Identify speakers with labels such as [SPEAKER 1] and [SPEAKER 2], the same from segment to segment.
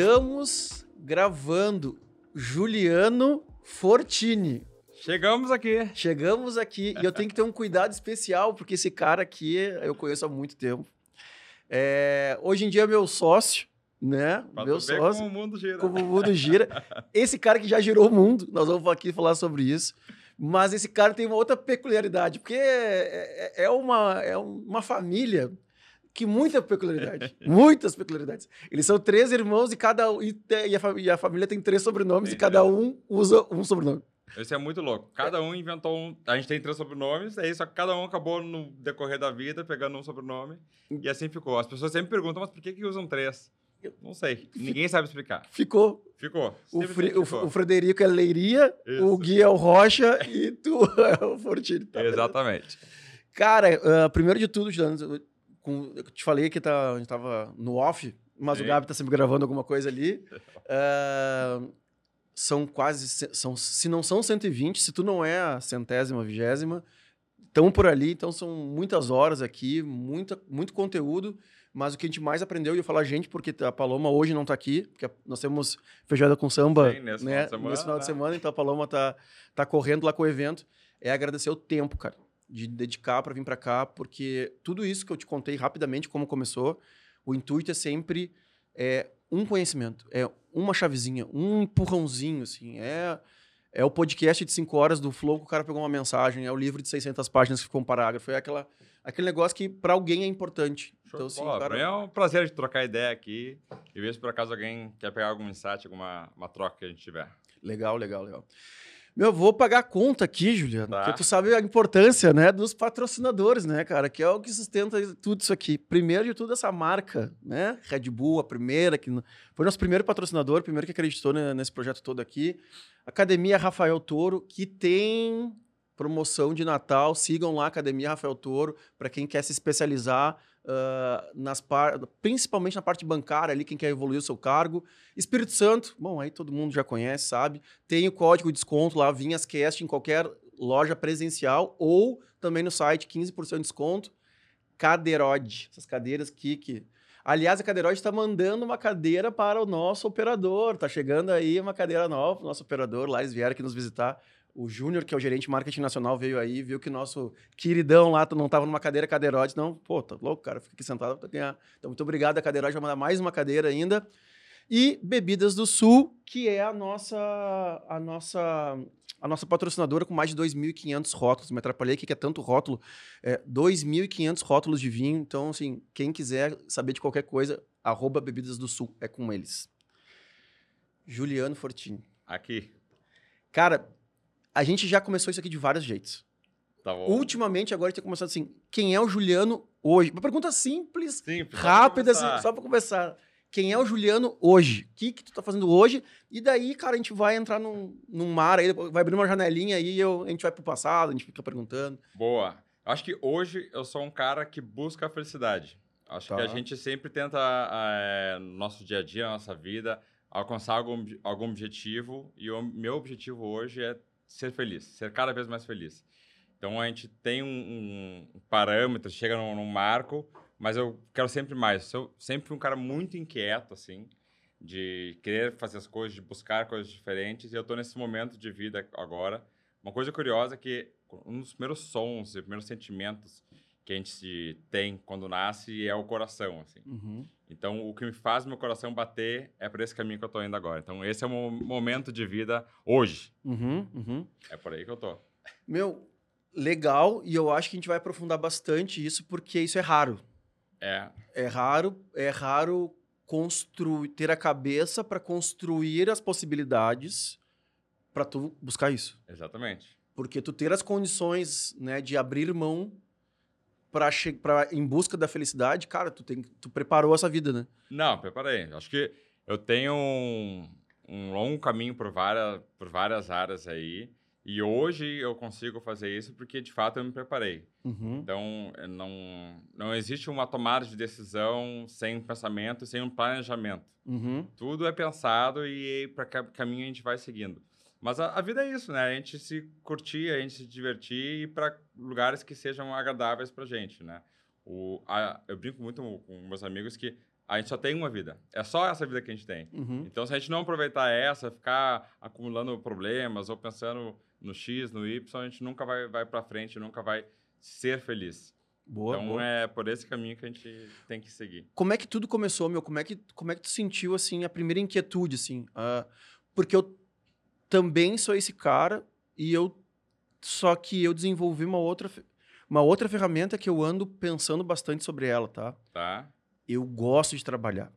[SPEAKER 1] Estamos gravando Juliano Fortini.
[SPEAKER 2] Chegamos aqui.
[SPEAKER 1] Chegamos aqui e eu tenho que ter um cuidado especial, porque esse cara aqui eu conheço há muito tempo. É, hoje em dia é meu sócio, né?
[SPEAKER 2] Pra
[SPEAKER 1] meu sócio.
[SPEAKER 2] como o mundo gira.
[SPEAKER 1] Como o mundo gira. Esse cara que já girou o mundo, nós vamos aqui falar sobre isso. Mas esse cara tem uma outra peculiaridade, porque é, é- é uma, é uma família que muita peculiaridade. muitas peculiaridades. Eles são três irmãos e cada um. E, e a, e a família tem três sobrenomes e cada um usa um sobrenome.
[SPEAKER 2] Esse é muito louco. Cada um inventou um. A gente tem três sobrenomes, aí só que cada um acabou no decorrer da vida pegando um sobrenome. E assim ficou. As pessoas sempre perguntam, mas por que, que usam três? Não sei. Ninguém sabe explicar.
[SPEAKER 1] Ficou.
[SPEAKER 2] Ficou.
[SPEAKER 1] O, Fri-
[SPEAKER 2] ficou.
[SPEAKER 1] o Frederico é Leiria,
[SPEAKER 2] Isso.
[SPEAKER 1] o Gui é o Rocha e tu é o Fortini. Tá?
[SPEAKER 2] Exatamente.
[SPEAKER 1] Cara, ah, primeiro de tudo, com- eu te falei que tá, a gente tava no off, mas o
[SPEAKER 2] Sim.
[SPEAKER 1] Gabi tá sempre gravando alguma coisa ali. Ah, são quase, são, se não são 120, se tu não é a centésima, vigésima, estão por ali, então são muitas horas aqui, muita, muito conteúdo, mas o que a gente mais aprendeu, e eu falo a gente porque a Paloma hoje não tá aqui, porque nós temos feijoada com samba
[SPEAKER 2] Sim, nesse
[SPEAKER 1] né,
[SPEAKER 2] final de semana,
[SPEAKER 1] nesse final de
[SPEAKER 2] né?
[SPEAKER 1] semana, então a Paloma tá, tá correndo lá com o evento, é agradecer o tempo, cara, de dedicar para vir para cá, porque tudo isso que eu te contei rapidamente como começou, o intuito é sempre é um conhecimento, é uma chavezinha, um empurrãozinho, assim, é é o podcast de 5 horas do Flow que o cara pegou uma mensagem, é o livro de 600 páginas que ficou um parágrafo, é aquela, aquele negócio que para alguém é importante.
[SPEAKER 2] Show
[SPEAKER 1] Então, assim,
[SPEAKER 2] bola.
[SPEAKER 1] cara,
[SPEAKER 2] é um prazer de trocar ideia aqui e ver se por acaso alguém quer pegar algum insight, alguma uma troca que a gente tiver.
[SPEAKER 1] Legal, legal, legal. Meu, vou pagar a conta aqui, Juliano,
[SPEAKER 2] Tá.
[SPEAKER 1] porque tu sabe a importância, né, dos patrocinadores, né, cara, que é o que sustenta tudo isso aqui. Primeiro de tudo, essa marca, né, Red Bull, a primeira, que foi nosso primeiro patrocinador, primeiro que acreditou nesse projeto todo aqui. Academia Rafael Toro, que tem promoção de Natal, sigam lá Academia Rafael Toro, para quem quer se especializar ah, nas par... principalmente na parte bancária ali, quem quer evoluir o seu cargo. Espírito Santo, bom, aí todo mundo já conhece, sabe? Tem o código de desconto lá, VinhasCast, em qualquer loja presencial ou também no site, 15% de desconto. Cadeirode, essas cadeiras Kik. Aliás, a Cadeirode está mandando uma cadeira para o nosso operador. Tá chegando aí uma cadeira nova para o nosso operador. Lá eles vieram aqui nos visitar. O Júnior, que é o gerente de marketing nacional, veio aí, viu que o nosso queridão lá não estava numa cadeira Cadeirode. Não, pô, tá louco, cara, fica aqui sentado para ganhar. Então, muito obrigado. A Cadeirode vai mandar mais uma cadeira ainda. E Bebidas do Sul, que é a nossa a nossa a nossa patrocinadora com mais de 2.500 rótulos. Me atrapalhei aqui que é tanto rótulo. É, 2.500 rótulos de vinho. Então, assim, quem quiser saber de qualquer coisa, arroba Bebidas do Sul, é com eles. Juliano Fortini.
[SPEAKER 2] Aqui.
[SPEAKER 1] Cara, a gente já começou isso aqui de vários jeitos.
[SPEAKER 2] Tá.
[SPEAKER 1] Ultimamente, agora a gente tem começado assim, quem é o Juliano hoje? Uma pergunta simples,
[SPEAKER 2] Simples,
[SPEAKER 1] rápida, assim, só pra começar. Quem é o Juliano hoje? O que, que tu tá fazendo hoje? E daí, cara, a gente vai entrar num, num mar aí, vai abrir uma janelinha aí, eu, a gente vai pro passado, a gente fica perguntando.
[SPEAKER 2] Boa. Acho que hoje eu sou um cara que busca a felicidade. Acho
[SPEAKER 1] Tá.
[SPEAKER 2] que a gente sempre tenta, eh, no nosso dia a dia, na nossa vida, alcançar algum, algum objetivo. E o meu objetivo hoje é ser feliz, ser cada vez mais feliz. Então a gente tem um, um parâmetro, chega num, num marco, mas eu quero sempre mais. Sou sempre um cara muito inquieto, assim, de querer fazer as coisas, de buscar coisas diferentes. E eu estou nesse momento de vida agora. Uma coisa curiosa é que um dos primeiros sons e primeiros sentimentos que a gente tem quando nasce é o coração, assim. Então, o que me faz meu coração bater é por esse caminho que eu tô indo agora. Então, esse é o mo- momento de vida hoje.
[SPEAKER 1] Uhum, uhum.
[SPEAKER 2] É por aí que eu tô.
[SPEAKER 1] Meu, legal, e eu acho que a gente vai aprofundar bastante isso, porque isso é raro.
[SPEAKER 2] É,
[SPEAKER 1] É raro, é raro construir, ter a cabeça para construir as possibilidades para tu buscar isso.
[SPEAKER 2] exatamente.
[SPEAKER 1] Porque tu ter as condições, né, de abrir mão para para em busca da felicidade, cara, tu tem tu preparou essa vida, né?
[SPEAKER 2] Não, preparei. Acho que eu tenho um, um longo caminho por várias, por várias áreas aí. E hoje eu consigo fazer isso porque, de fato, eu me preparei.
[SPEAKER 1] Uhum.
[SPEAKER 2] Então, não, não existe uma tomada de decisão sem pensamento, sem um planejamento.
[SPEAKER 1] Uhum.
[SPEAKER 2] Tudo é pensado e para que caminho a gente vai seguindo. Mas a, a vida é isso, né? A gente se curtir, a gente se divertir e ir para lugares que sejam agradáveis para gente, né? O, a, eu brinco muito com meus amigos que a gente só tem uma vida. É só essa vida que a gente tem.
[SPEAKER 1] Uhum.
[SPEAKER 2] Então, se a gente não aproveitar essa, ficar acumulando problemas ou pensando no X, no Y, a gente nunca vai, vai para frente, nunca vai ser feliz.
[SPEAKER 1] Boa,
[SPEAKER 2] então,
[SPEAKER 1] boa.
[SPEAKER 2] é por esse caminho que a gente tem que seguir.
[SPEAKER 1] Como é que tudo começou, meu? Como é que, como é que tu sentiu, assim, a primeira inquietude, assim? Ah, porque eu também sou esse cara e eu... Só que eu desenvolvi uma outra, uma outra ferramenta que eu ando pensando bastante sobre ela, tá?
[SPEAKER 2] Tá?
[SPEAKER 1] Eu gosto de trabalhar.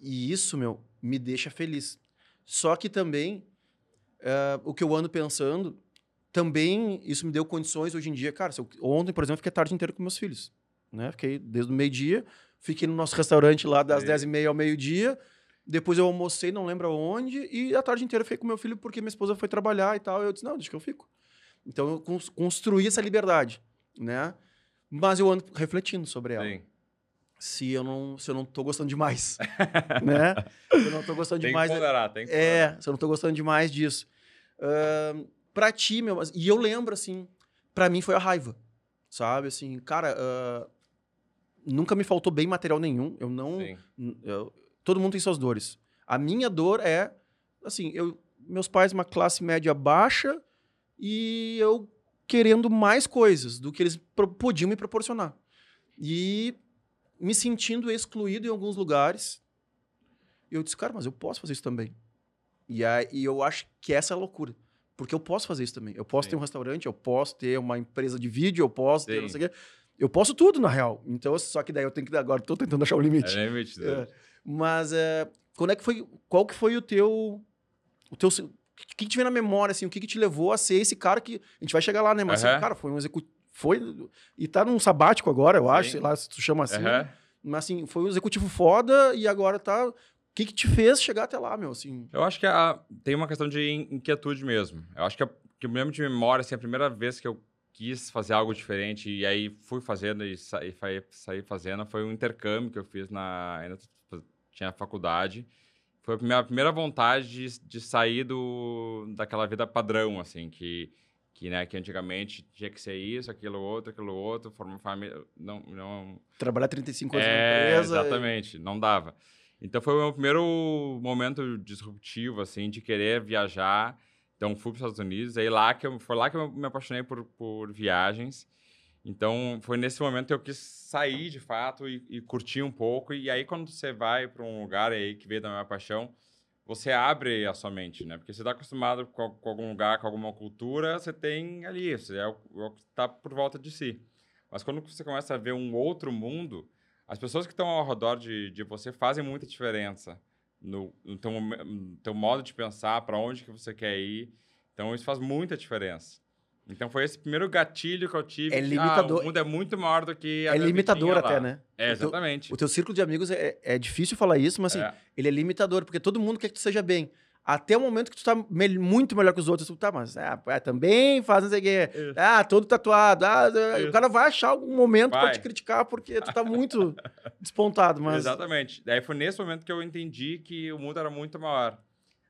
[SPEAKER 1] E isso, meu, me deixa feliz. Só que também, eh, o que eu ando pensando, também isso me deu condições hoje em dia. Cara, eu- ontem, por exemplo, fiquei a tarde inteira com meus filhos. Né? Fiquei desde o meio-dia, fiquei no nosso restaurante lá das
[SPEAKER 2] Sim.
[SPEAKER 1] 10h30 ao meio-dia. Depois eu almocei, não lembro aonde, e a tarde inteira eu fiquei com meu filho porque minha esposa foi trabalhar e tal. Eu disse, não, deixa que eu fico. Então eu cons- construí essa liberdade, né? Mas eu ando refletindo sobre ela
[SPEAKER 2] Sim.
[SPEAKER 1] se eu não se eu não tô gostando demais, né? Se eu não tô gostando
[SPEAKER 2] Tem
[SPEAKER 1] demais,
[SPEAKER 2] que ponderar, tem que
[SPEAKER 1] é, se eu não tô gostando demais disso. Ahn, pra ti, meu, mas- e eu lembro assim, pra mim foi a raiva, sabe? Assim, cara, ah, nunca me faltou bem material nenhum. Eu não, eu- todo mundo tem suas dores. A minha dor é, assim, eu, meus pais uma classe média baixa e eu querendo mais coisas do que eles podiam me proporcionar. E me sentindo excluído em alguns lugares. Eu disse, cara, mas eu posso fazer isso também. E aí e eu acho que essa é a loucura. Porque eu posso fazer isso também. Eu posso
[SPEAKER 2] Sim.
[SPEAKER 1] ter um restaurante, eu posso ter uma empresa de vídeo, eu posso ter não
[SPEAKER 2] Sim.
[SPEAKER 1] sei o quê. Eu posso tudo, na real. Então, só que daí eu tenho que. Agora tô tentando achar o limite.
[SPEAKER 2] É limite.
[SPEAKER 1] É. Mas é, quando é que foi. Qual que foi o teu. O teu. O que, que te vem na memória, assim? O que, que te levou a ser esse cara que. A gente vai chegar lá, né? Mas, assim,
[SPEAKER 2] Aham.
[SPEAKER 1] cara, foi um executivo. Foi. E tá num sabático agora, eu acho,
[SPEAKER 2] Sim.
[SPEAKER 1] sei lá se tu chama assim.
[SPEAKER 2] Aham.
[SPEAKER 1] Mas assim, foi um executivo foda e agora tá. O que, que te fez chegar até lá, meu? Assim.
[SPEAKER 2] Eu acho que a- tem uma questão de in- inquietude mesmo. Eu acho que, a, que eu me lembro de memória, assim, a primeira vez que eu quis fazer algo diferente e aí fui fazendo e saí, saí fazendo foi um intercâmbio que eu fiz na... Ainda tinha faculdade. Foi a minha primeira vontade de, de sair do, daquela vida padrão, assim, que, que, né, que antigamente tinha que ser isso, aquilo outro, aquilo outro, formar família... Não, não,
[SPEAKER 1] Trabalhar 35 anos na
[SPEAKER 2] é,
[SPEAKER 1] empresa.
[SPEAKER 2] exatamente, não dava. Então foi o meu primeiro momento disruptivo, assim, de querer viajar. Então fui para os Estados Unidos, aí lá que eu, foi lá que eu me apaixonei por, por viagens. Então foi nesse momento que eu quis sair de fato e, e curtir um pouco. E aí quando você vai para um lugar aí que veio da minha paixão, você abre a sua mente, né? Porque você está acostumado com, com algum lugar, com alguma cultura, você tem ali, você é o, é que está por volta de si. Mas quando você começa a ver um outro mundo, as pessoas que estão ao redor de, de você fazem muita diferença no, no, teu, no teu modo de pensar, para onde que você quer ir. Então, isso faz muita diferença. Então, foi esse primeiro gatilho que eu tive.
[SPEAKER 1] É
[SPEAKER 2] de,
[SPEAKER 1] limitador-
[SPEAKER 2] Ah, o mundo é muito maior do que a
[SPEAKER 1] É limitador até,
[SPEAKER 2] lá.
[SPEAKER 1] né?
[SPEAKER 2] É,
[SPEAKER 1] O teu-
[SPEAKER 2] exatamente.
[SPEAKER 1] O teu círculo de amigos é, é difícil falar isso, mas assim,
[SPEAKER 2] É.
[SPEAKER 1] ele é limitador, porque todo mundo quer que tu seja bem. Até o momento que tu tá mel- muito melhor que os outros, tu tá, mas ah, é, também faz não sei o quê.
[SPEAKER 2] Isso.
[SPEAKER 1] Ah, todo tatuado. Ah, o
[SPEAKER 2] Isso.
[SPEAKER 1] cara vai achar algum momento pra
[SPEAKER 2] Vai.
[SPEAKER 1] te criticar porque tu tá muito despontado, mas
[SPEAKER 2] Exatamente. Daí foi nesse momento que eu entendi que o mundo era muito maior.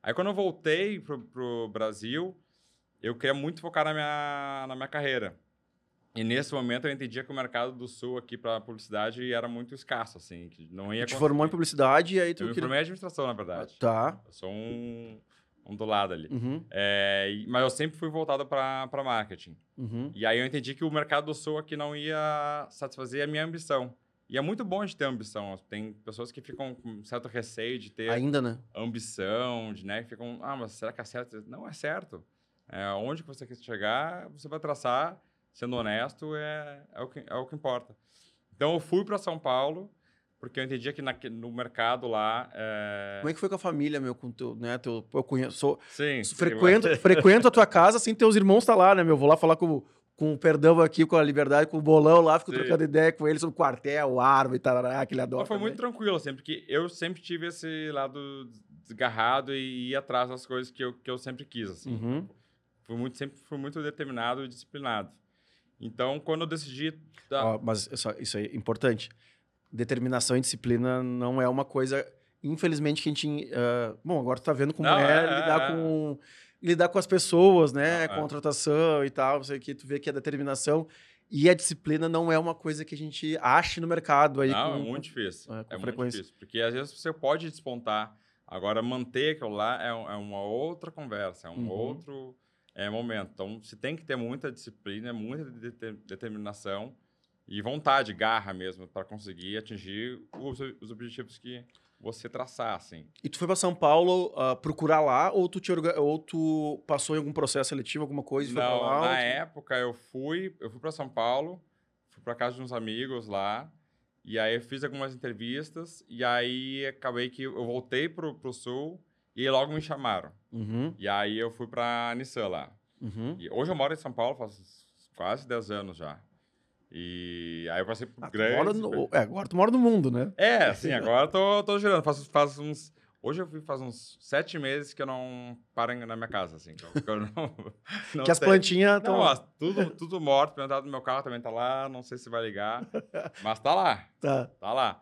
[SPEAKER 2] Aí quando eu voltei pro, pro Brasil, eu queria muito focar na minha, na minha carreira. E nesse momento eu entendia que o mercado do Sul aqui para publicidade era muito escasso, assim, que não ia
[SPEAKER 1] tu te formou em publicidade e aí tu
[SPEAKER 2] Eu me
[SPEAKER 1] queria-
[SPEAKER 2] formei em administração, na verdade.
[SPEAKER 1] Tá.
[SPEAKER 2] Eu sou um, um do lado ali.
[SPEAKER 1] Uhum,
[SPEAKER 2] É, mas eu sempre fui voltado para marketing.
[SPEAKER 1] uhum.
[SPEAKER 2] E aí eu entendi que o mercado do Sul aqui não ia satisfazer a minha ambição. E é muito bom de ter ambição. Tem pessoas que ficam com certo receio de ter
[SPEAKER 1] Ainda, né?
[SPEAKER 2] ambição, de, né? que Ficam, ah, mas será que é certo? Não é certo. É, onde que você quer chegar, você vai traçar, sendo honesto, é, é, o, que, é o que importa. Então eu fui para São Paulo, porque eu entendia que naque- no mercado lá. É...
[SPEAKER 1] Como é que foi com a família, meu? Com teu, né? Teu, eu conheço, sou,
[SPEAKER 2] Sim, sim,
[SPEAKER 1] frequento, frequento a tua casa, assim, teus irmãos tá lá, né, meu? Vou lá falar com, com o Perdão aqui, com a Liberdade, com o Bolão lá, fico
[SPEAKER 2] Sim.
[SPEAKER 1] trocando ideia com ele sobre o quartel, árvore e tarará, que ele adora.
[SPEAKER 2] Mas foi
[SPEAKER 1] também.
[SPEAKER 2] muito tranquilo, assim, porque eu sempre tive esse lado desgarrado e ia atrás das coisas que eu, que eu sempre quis, assim.
[SPEAKER 1] Uhum.
[SPEAKER 2] Fui muito, sempre fui muito determinado e disciplinado. Então, quando eu decidi... dar-
[SPEAKER 1] Ó, mas isso, isso é importante. Determinação e disciplina não é uma coisa, infelizmente, que a gente. ah, bom, agora tu tá vendo como
[SPEAKER 2] Não,
[SPEAKER 1] é,
[SPEAKER 2] é, é,
[SPEAKER 1] lidar
[SPEAKER 2] é.
[SPEAKER 1] com. Lidar com as pessoas, né?
[SPEAKER 2] Não, é.
[SPEAKER 1] Contratação e tal, não sei o que. Tu vê que a determinação. E a disciplina não é uma coisa que a gente ache no mercado aí.
[SPEAKER 2] Não,
[SPEAKER 1] com,
[SPEAKER 2] é muito difícil.
[SPEAKER 1] é,
[SPEAKER 2] É, muito difícil. Porque às vezes você pode despontar. Agora, manter aquilo lá é, é uma outra conversa, é um
[SPEAKER 1] Uhum.
[SPEAKER 2] outro é, momento. Então, você tem que ter muita disciplina, muita dete- determinação e vontade, garra mesmo, para conseguir atingir os, os objetivos que você traçar, assim.
[SPEAKER 1] E tu foi pra São Paulo ah, procurar lá, ou tu, te ou tu passou em algum processo seletivo, alguma coisa, e foi
[SPEAKER 2] Não,
[SPEAKER 1] lá?
[SPEAKER 2] na
[SPEAKER 1] tu-
[SPEAKER 2] época eu fui, eu fui para São Paulo, fui para casa de uns amigos lá, e aí eu fiz algumas entrevistas, e aí acabei que eu voltei pro, pro sul e logo me chamaram.
[SPEAKER 1] Uhum,
[SPEAKER 2] E aí eu fui para Nissan lá.
[SPEAKER 1] uhum.
[SPEAKER 2] E hoje eu moro em São Paulo faz quase 10 anos já. E aí eu passei por
[SPEAKER 1] Ah,
[SPEAKER 2] grandes...
[SPEAKER 1] no- é, agora tu mora no mundo, né?
[SPEAKER 2] É, sim, agora eu tô, tô girando. Faz, faz uns... Hoje eu fui faz uns sete meses que eu não paro na minha casa, assim. Que eu, que eu não, não
[SPEAKER 1] que as plantinhas estão.
[SPEAKER 2] não, tudo, tudo morto, plantado no meu carro também tá lá, não sei se vai ligar, mas tá lá,
[SPEAKER 1] Tá.
[SPEAKER 2] tá lá.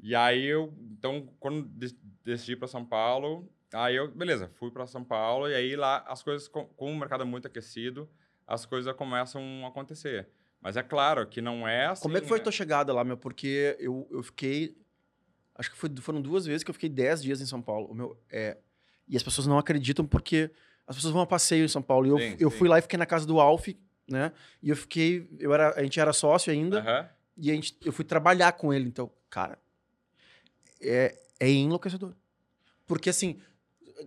[SPEAKER 2] E aí eu, então, quando de- decidi para São Paulo, aí eu, beleza, fui para São Paulo e aí lá as coisas, com, o mercado muito aquecido, as coisas começam a acontecer. Mas é claro que não é assim.
[SPEAKER 1] Como é que foi a
[SPEAKER 2] né?
[SPEAKER 1] tua chegada lá, meu? Porque eu, eu fiquei. Acho que foi- foram duas vezes que eu fiquei 10 dias em São Paulo. O meu, é, e as pessoas não acreditam porque as pessoas vão a passeio em São Paulo. E eu,
[SPEAKER 2] Sim,
[SPEAKER 1] eu
[SPEAKER 2] sim.
[SPEAKER 1] fui lá e fiquei na casa do Alf, né? E eu fiquei. Eu era, a gente era sócio ainda. E a gente, eu fui trabalhar com ele. Então, cara, é, é enlouquecedor. Porque assim.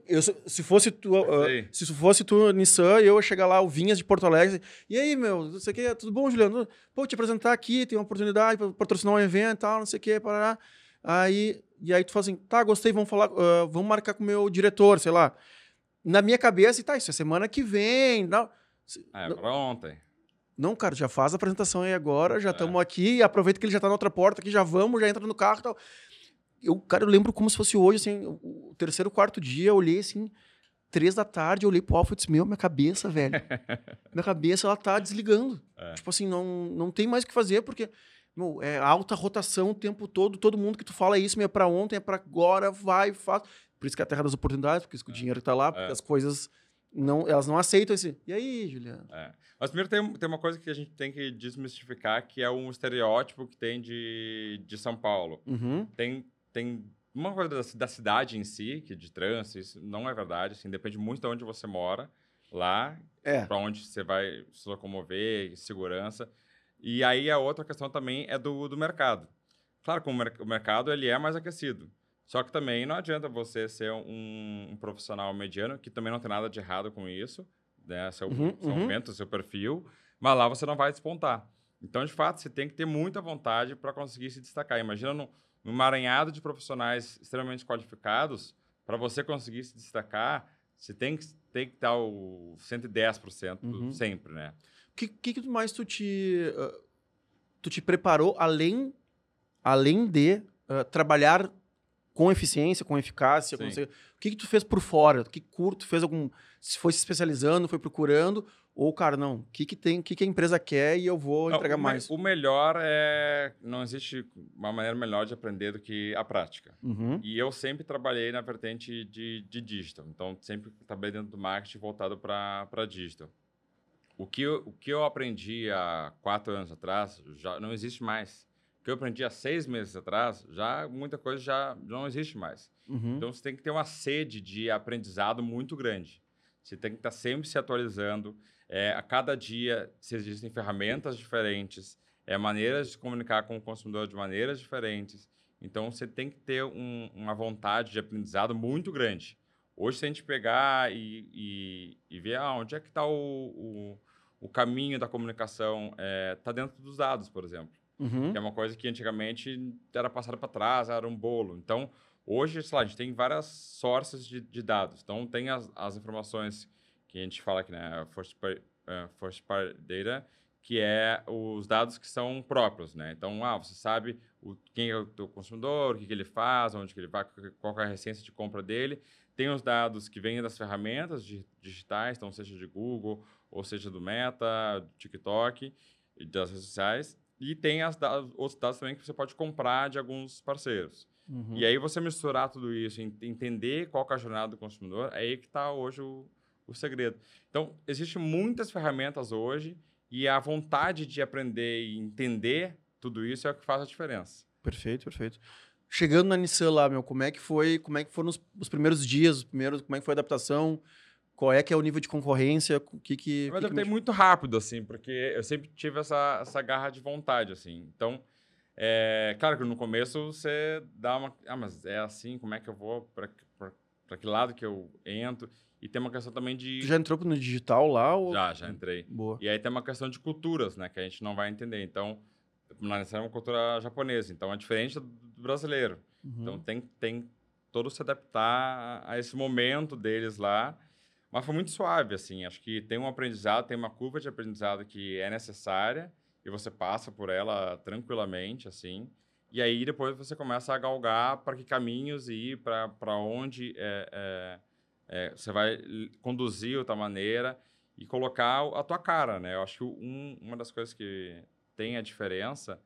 [SPEAKER 1] Eu, se se fosse tu,
[SPEAKER 2] sei.
[SPEAKER 1] se fosse tu, Nissan, eu ia chegar lá, o Vinhas de Porto Alegre. E aí, meu, não sei o que, tudo bom, Juliano? Pô, te apresentar aqui, tem uma oportunidade para patrocinar um evento e tal, não sei o que, parará. Aí, e aí tu fala assim, tá, gostei, vamos falar, ah, vamos marcar com o meu diretor, sei lá. Na minha cabeça, e tá, isso é semana que vem. Não, Se-
[SPEAKER 2] É,
[SPEAKER 1] não,
[SPEAKER 2] pra ontem.
[SPEAKER 1] não, cara, já faz a apresentação aí agora, já
[SPEAKER 2] É.
[SPEAKER 1] estamos aqui, aproveita que ele já tá na outra porta aqui, já vamos, já entra no carro e tal. Eu, cara, eu lembro como se fosse hoje, assim, o terceiro, quarto dia, eu olhei assim, três da tarde, eu olhei pro Alfa e disse, meu, minha cabeça, velho. minha cabeça, ela tá desligando.
[SPEAKER 2] É.
[SPEAKER 1] Tipo assim, não, não tem mais o que fazer, porque, meu, é alta rotação o tempo todo, todo mundo que tu fala é isso, meu, é pra ontem, é pra agora, vai, faz. Por isso que é a terra das oportunidades, porque isso que o dinheiro tá lá, porque
[SPEAKER 2] É.
[SPEAKER 1] as coisas, não, elas não aceitam esse, e aí, Juliano?
[SPEAKER 2] É. Mas primeiro tem, tem uma coisa que a gente tem que desmistificar, que é um estereótipo que tem de, de São Paulo.
[SPEAKER 1] Uhum,
[SPEAKER 2] tem, tem uma coisa da, da cidade em si, que de trânsito, isso não é verdade, assim, depende muito de onde você mora, lá,
[SPEAKER 1] é.
[SPEAKER 2] para onde você vai se locomover, segurança. E aí a outra questão também é do, do mercado. Claro que o, mer- o mercado ele é mais aquecido. Só que também não adianta você ser um, um profissional mediano, que também não tem nada de errado com isso, né? Seu,
[SPEAKER 1] Uhum,
[SPEAKER 2] seu
[SPEAKER 1] uhum.
[SPEAKER 2] aumenta o seu perfil, mas lá você não vai despontar. Então, de fato, você tem que ter muita vontade para conseguir se destacar. Imagina num, num emaranhado de profissionais extremamente qualificados, para você conseguir se destacar, você tem que, tem que dar o 110%
[SPEAKER 1] Uhum.
[SPEAKER 2] sempre, né?
[SPEAKER 1] O que, que, mais tu te, ah, tu te preparou além, além de ah, trabalhar com eficiência, com eficácia? Com sei- o que, que tu fez por fora? Que curto fez algum. Se foi se especializando, foi procurando? Ou, cara, não, o que, que tem, o que, que a empresa quer e eu vou
[SPEAKER 2] Não,
[SPEAKER 1] entregar
[SPEAKER 2] o me-
[SPEAKER 1] mais?
[SPEAKER 2] O melhor é. Não existe uma maneira melhor de aprender do que a prática.
[SPEAKER 1] Uhum.
[SPEAKER 2] E eu sempre trabalhei na vertente de, de digital. Então, sempre trabalhei dentro do marketing voltado para digital. O que, eu, o que eu aprendi há quatro anos atrás já não existe mais. Que eu aprendi há seis meses atrás, já muita coisa já não existe mais.
[SPEAKER 1] Uhum.
[SPEAKER 2] Então, você tem que ter uma sede de aprendizado muito grande. Você tem que estar sempre se atualizando. É, a cada dia se existem ferramentas diferentes, é, maneiras de comunicar com o consumidor de maneiras diferentes. Então, você tem que ter um- uma vontade de aprendizado muito grande. Hoje, se a gente pegar e, e, e ver ah, onde é que está o, o, o caminho da comunicação, está dentro dos dados, por exemplo
[SPEAKER 1] Uhum.
[SPEAKER 2] que é uma coisa que antigamente era passada para trás, era um bolo. Então, hoje, sei lá, a gente tem várias sources de, de dados. Então, tem as, as informações que a gente fala aqui, né, first party, eh, first data, que é os dados que são próprios, né? Então, ah, você sabe o, quem é o teu consumidor, o que, que ele faz, onde que ele vai, qual é a receita de compra dele. Tem os dados que vêm das ferramentas di- digitais, então seja de Google, ou seja do Meta, do TikTok das redes sociais. E tem as da- outros dados também que você pode comprar de alguns parceiros.
[SPEAKER 1] Uhum.
[SPEAKER 2] E aí você misturar tudo isso, en- entender qual é a jornada do consumidor, é aí que está hoje o, o segredo. Então, existem muitas ferramentas hoje E a vontade de aprender e entender tudo isso é o que faz a diferença.
[SPEAKER 1] Perfeito, perfeito. Chegando na Nissan lá, meu, como é que foi? Como é que foram os, os primeiros dias, os primeiros, como é que foi a adaptação? Qual é que é o nível de concorrência? O que que...
[SPEAKER 2] Eu adaptei muito rápido, assim, porque eu sempre tive essa, essa garra de vontade, assim. Então, é, claro que no começo você dá uma... Ah, mas é assim, como é que eu vou? Para que lado que eu entro? E tem uma questão também de...
[SPEAKER 1] Tu já entrou no digital lá? Ou...
[SPEAKER 2] Já, já entrei.
[SPEAKER 1] Boa.
[SPEAKER 2] E aí tem uma questão de culturas, né? Que a gente não vai entender. Então, na é uma cultura japonesa. Então, é diferente do brasileiro.
[SPEAKER 1] Uhum.
[SPEAKER 2] Então, tem, tem todo se adaptar a esse momento deles lá. Mas foi muito suave, assim. Acho que tem um aprendizado, tem uma curva de aprendizado que é necessária e você passa por ela tranquilamente, assim. E aí, depois, você começa a galgar para que caminhos ir, para onde é, é, é, você vai conduzir outra maneira e colocar a tua cara, né? Eu acho que um, uma das coisas que tem a diferença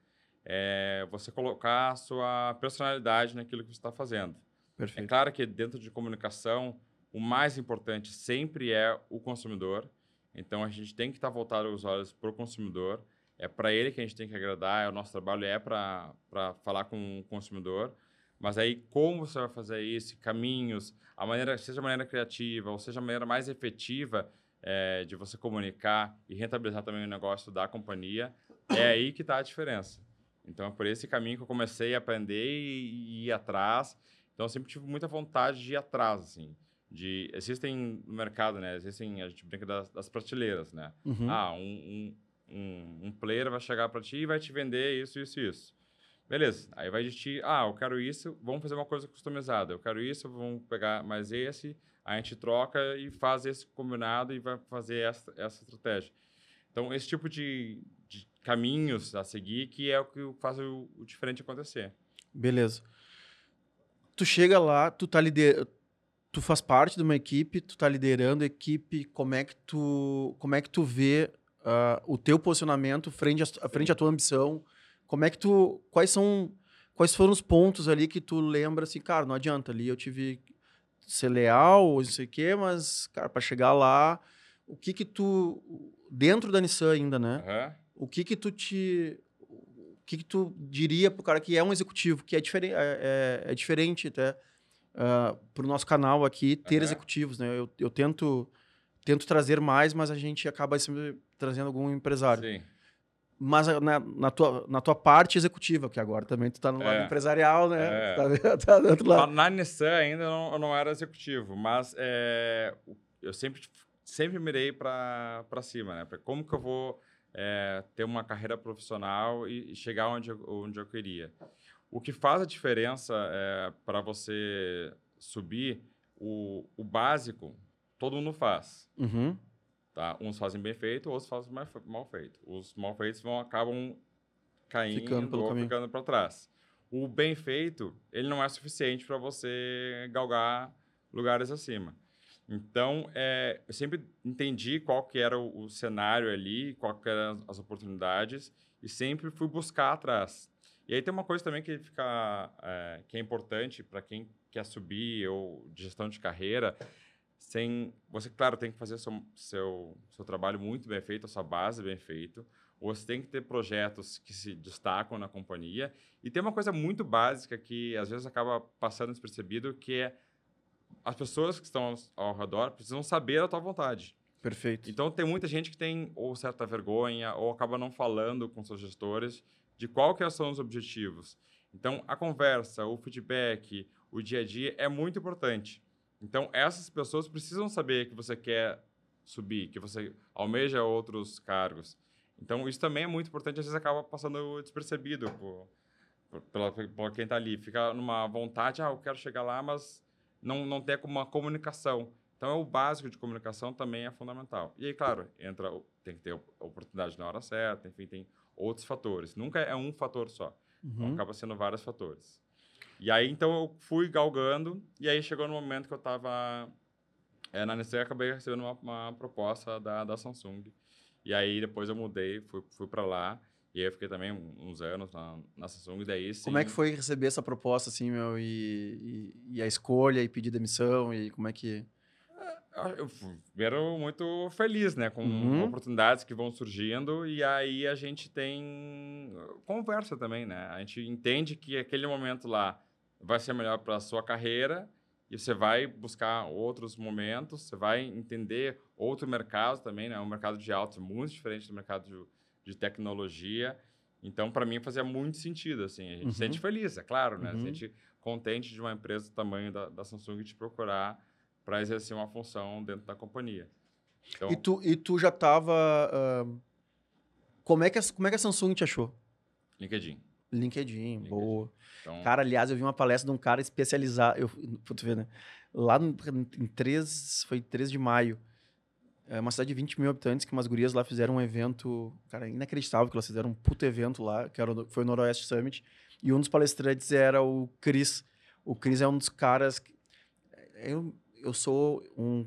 [SPEAKER 2] é você colocar a sua personalidade naquilo que você está fazendo.
[SPEAKER 1] Perfeito.
[SPEAKER 2] É claro que dentro de comunicação, o mais importante sempre é o consumidor. Então, a gente tem que estar tá voltado os olhos para o consumidor. É para ele que a gente tem que agradar. É o nosso trabalho é para falar com o consumidor. Mas aí, como você vai fazer isso? Caminhos, a maneira, seja a maneira criativa ou seja a maneira mais efetiva é, de você comunicar e rentabilizar também o negócio da companhia, é aí que está a diferença. Então, é por esse caminho que eu comecei a aprender e, e ir atrás. Então, eu sempre tive muita vontade de ir atrás, assim. De, existem no mercado, né? Existem, a gente brinca das, das prateleiras, né?
[SPEAKER 1] Uhum.
[SPEAKER 2] Ah, um, um, um, player vai chegar para ti e vai te vender isso, isso, isso. Beleza. Aí vai de ti, ah, eu quero isso, vamos fazer uma coisa customizada. Eu quero isso, vamos pegar mais esse, a gente troca e faz esse combinado e vai fazer essa, essa estratégia. Então, esse tipo de, de caminhos a seguir que é o que faz o, o diferente acontecer.
[SPEAKER 1] Beleza. Tu chega lá, tu tá liderando tu faz parte de uma equipe, tu tá liderando a equipe, como é que tu, como é que tu vê uh, o teu posicionamento frente à, frente à tua ambição? Como é que tu, quais são, quais foram os pontos ali que tu lembra assim, cara, não adianta ali, eu tive ser leal, ou não sei o quê, mas cara, para chegar lá, o que que tu dentro da Nissan ainda, né?
[SPEAKER 2] Uhum.
[SPEAKER 1] O que que tu te o que que tu diria pro cara que é um executivo, que é diferente, é, é, é diferente até uh, para o nosso canal aqui ter uhum. executivos, né? Eu, eu tento tento trazer mais, mas a gente acaba sempre trazendo algum empresário.
[SPEAKER 2] Sim.
[SPEAKER 1] Mas na, na, tua, na tua parte executiva, que agora também tu tá no lado é. empresarial, né?
[SPEAKER 2] É.
[SPEAKER 1] Tá, tá do outro lado.
[SPEAKER 2] Na Nissan ainda eu não, eu não era executivo, mas é, eu sempre, sempre mirei para cima, né? Pra como que eu vou é, ter uma carreira profissional e, e chegar onde eu, onde eu queria. O que faz a diferença é, para você subir, o, o básico, todo mundo faz.
[SPEAKER 1] Uhum.
[SPEAKER 2] Tá? Uns fazem bem feito, outros fazem mal, feito. Os mal feitos vão, acabam caindo
[SPEAKER 1] ficando
[SPEAKER 2] ou ficando para trás. O bem feito, ele não é suficiente para você galgar lugares acima. Então, é, eu sempre entendi qual que era o, o cenário ali, qual que eram as oportunidades e sempre fui buscar atrás. E aí tem uma coisa também que fica é, que é importante para quem quer subir ou de gestão de carreira, sem você claro tem que fazer seu, seu seu trabalho muito bem feito, a sua base bem feito. Você tem que ter projetos que se destacam na companhia e tem uma coisa muito básica que às vezes acaba passando despercebido que é as pessoas que estão ao redor precisam saber a tua vontade.
[SPEAKER 1] Perfeito.
[SPEAKER 2] Então tem muita gente que tem ou certa vergonha ou acaba não falando com seus gestores de qual que são os objetivos. Então, a conversa, o feedback, o dia a dia é muito importante. Então, essas pessoas precisam saber que você quer subir, que você almeja outros cargos. Então, isso também é muito importante, às vezes acaba passando despercebido por, por, pela, por quem está ali. Fica numa vontade, ah, eu quero chegar lá, mas não, não tem uma comunicação. Então, o básico de comunicação também é fundamental. E aí, claro, entra, tem que ter oportunidade na hora certa, enfim, tem outros fatores. Nunca é um fator só. Então, uhum. Então, acaba sendo vários fatores. E aí, então, eu fui galgando, e aí chegou no momento que eu estava é, na Nestlé, acabei recebendo uma, uma, proposta da, da Samsung. E aí, depois eu mudei, fui, fui para lá, e aí eu fiquei também uns anos na, na Samsung, daí sim...
[SPEAKER 1] Como é que foi receber essa proposta, assim, meu, e, e, e a escolha, e pedir demissão, e como é que...
[SPEAKER 2] Ah, eu primeiro muito feliz, né? Com
[SPEAKER 1] Uhum.
[SPEAKER 2] oportunidades que vão surgindo e aí a gente tem uh, conversa também, né? A gente entende que aquele momento lá vai ser melhor para a sua carreira e você vai buscar outros momentos, você vai entender outro mercado também, né? Um mercado de autos muito diferente do mercado de, de tecnologia. Então, para mim, fazia muito sentido, assim. A gente
[SPEAKER 1] Uhum.
[SPEAKER 2] se sente feliz, é claro, né?
[SPEAKER 1] Uhum.
[SPEAKER 2] Se sente contente de uma empresa do tamanho da, da Samsung te procurar para exercer uma função dentro da companhia. Então,
[SPEAKER 1] E tu, e tu já tava. ah, como, é que a, como é que a Samsung te achou?
[SPEAKER 2] LinkedIn.
[SPEAKER 1] LinkedIn, boa.
[SPEAKER 2] Então,
[SPEAKER 1] Cara, aliás, eu vi uma palestra de um cara especializado. Eu, tu ver, né? Lá no, em 3, foi 3 de maio. É uma cidade de 20 mil habitantes que umas gurias lá fizeram um evento. Cara, inacreditável que elas fizeram um puto evento lá, que era, foi o Noroeste Summit. E um dos palestrantes era o Cris. O Cris é um dos caras. que- eu, eu sou um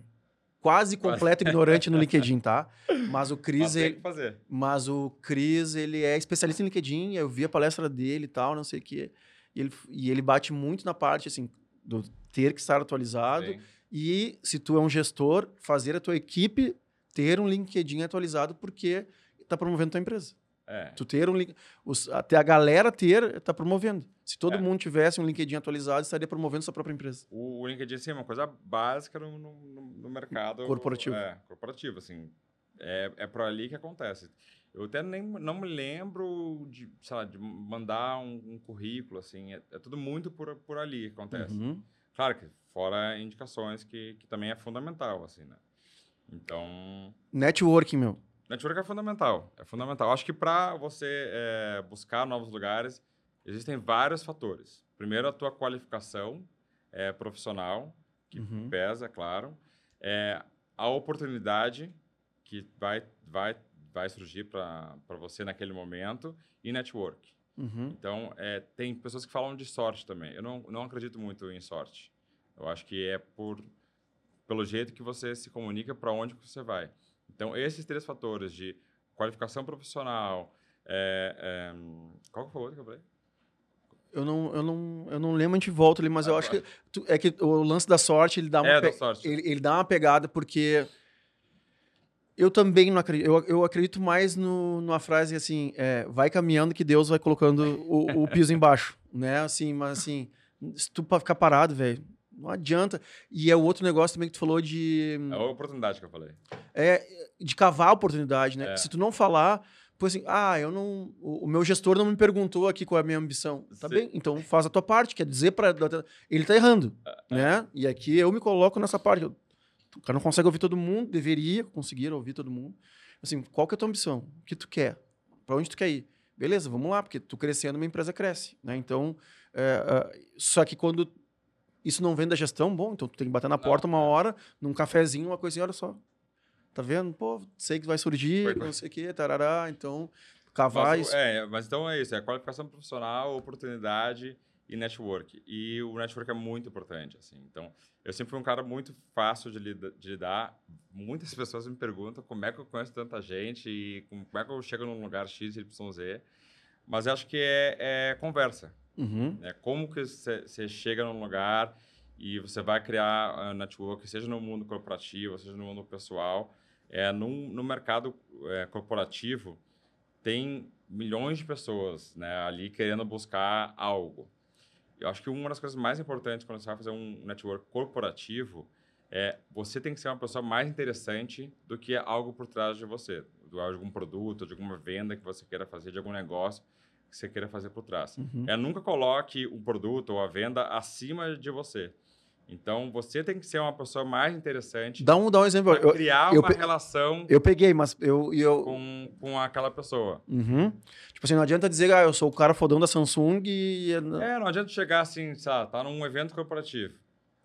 [SPEAKER 1] quase completo ignorante no LinkedIn, tá? Mas o Cris,
[SPEAKER 2] mas
[SPEAKER 1] ele,
[SPEAKER 2] fazer.
[SPEAKER 1] mas o Cris, ele é especialista em LinkedIn, eu vi a palestra dele e tal, não sei o quê. E ele, e ele bate muito na parte, assim, do ter que estar atualizado.
[SPEAKER 2] Sim.
[SPEAKER 1] E se tu é um gestor, fazer a tua equipe ter um LinkedIn atualizado porque está promovendo tua empresa.
[SPEAKER 2] É.
[SPEAKER 1] Tu ter um link, os, até a galera ter, está promovendo. Se todo
[SPEAKER 2] É.
[SPEAKER 1] mundo tivesse um LinkedIn atualizado, estaria promovendo sua própria empresa.
[SPEAKER 2] O, o LinkedIn assim, é uma coisa básica no, no, no- no mercado
[SPEAKER 1] Corporativo.
[SPEAKER 2] É, corporativo, assim. É, é por ali que acontece. Eu até nem não me lembro de, sei lá, de mandar um, um currículo, assim. É, é tudo muito por, por ali que acontece.
[SPEAKER 1] Uhum.
[SPEAKER 2] Claro que fora indicações, que, que também é fundamental, assim, né? Então,
[SPEAKER 1] Networking, meu.
[SPEAKER 2] Network é fundamental. É fundamental. Acho que para você é, buscar novos lugares, existem vários fatores. Primeiro, a tua qualificação é, profissional, que
[SPEAKER 1] Uhum.
[SPEAKER 2] pesa, claro. É, a oportunidade que vai, vai, vai surgir para você naquele momento e network.
[SPEAKER 1] Uhum.
[SPEAKER 2] Então, é, tem pessoas que falam de sorte também. Eu não, não acredito muito em sorte. Eu acho que é por pelo jeito que você se comunica para onde você vai. Então, esses três fatores de qualificação profissional, é, é, qual que foi o outro que eu falei?
[SPEAKER 1] Eu não, eu, não, eu não lembro, a gente volta ali, mas eu
[SPEAKER 2] Ah,
[SPEAKER 1] acho que tu- é que o lance da sorte, ele dá uma,
[SPEAKER 2] É,
[SPEAKER 1] pe-
[SPEAKER 2] da sorte.
[SPEAKER 1] Ele, ele dá uma pegada porque eu também não acredito. Eu, eu acredito mais no, numa frase assim, é, vai caminhando que Deus vai colocando o, o piso embaixo, né? Assim, mas assim, se tu ficar parado, velho, não adianta. E é o outro negócio também que tu falou de
[SPEAKER 2] É a oportunidade que eu falei.
[SPEAKER 1] é de cavar a oportunidade, né?
[SPEAKER 2] É.
[SPEAKER 1] Se tu não falar, pô, assim, ah, eu não. O, meu gestor não me perguntou aqui qual é a minha ambição. Tá
[SPEAKER 2] Sim.
[SPEAKER 1] bem, então faz a tua parte, quer dizer para ele tá errando,
[SPEAKER 2] É,
[SPEAKER 1] né? E aqui eu me coloco nessa parte. O cara não consegue ouvir todo mundo, deveria conseguir ouvir todo mundo. Assim, qual que é a tua ambição? O que tu quer? Para onde tu quer ir? Beleza, vamos lá, porque tu crescendo, uma empresa cresce, né? Então, é, é, só que quando isso não vem da gestão, bom, então tu tem que bater na
[SPEAKER 2] Não,
[SPEAKER 1] porta uma
[SPEAKER 2] é.
[SPEAKER 1] hora, num cafezinho, uma coisinha, olha só. Tá vendo? Pô, sei que vai surgir,
[SPEAKER 2] Foi-
[SPEAKER 1] não sei o quê, tarará, então cavar
[SPEAKER 2] Mas,
[SPEAKER 1] isso.
[SPEAKER 2] é, mas então é isso, é qualificação profissional, oportunidade e network. E o network é muito importante, assim. Então, eu sempre fui um cara muito fácil de, lida- de lidar. Muitas pessoas me perguntam como é que eu conheço tanta gente e como é que eu chego num lugar X, Y, Z. Mas eu acho que é, é conversa.
[SPEAKER 1] Uhum.
[SPEAKER 2] né? Como que você chega num lugar e você vai criar uh, network, seja no mundo corporativo, seja no mundo pessoal. É, num, no mercado é, corporativo, tem milhões de pessoas né, ali querendo buscar algo. Eu acho que uma das coisas mais importantes quando você vai fazer um network corporativo é você tem que ser uma pessoa mais interessante do que algo por trás de você, de algum produto, de alguma venda que você queira fazer, de algum negócio que você queira fazer por trás.
[SPEAKER 1] Uhum.
[SPEAKER 2] É nunca coloque o produto ou a venda acima de você. Então, você tem que ser uma pessoa mais interessante
[SPEAKER 1] Dá, um, dá um exemplo. Eu,
[SPEAKER 2] criar
[SPEAKER 1] eu
[SPEAKER 2] uma
[SPEAKER 1] pe-
[SPEAKER 2] relação
[SPEAKER 1] eu peguei, mas eu. eu
[SPEAKER 2] com, com aquela pessoa.
[SPEAKER 1] Uhum. Tipo assim, não adianta dizer, ah, eu sou o cara fodão da Samsung e.
[SPEAKER 2] É, não adianta chegar assim, sabe, tá num evento corporativo.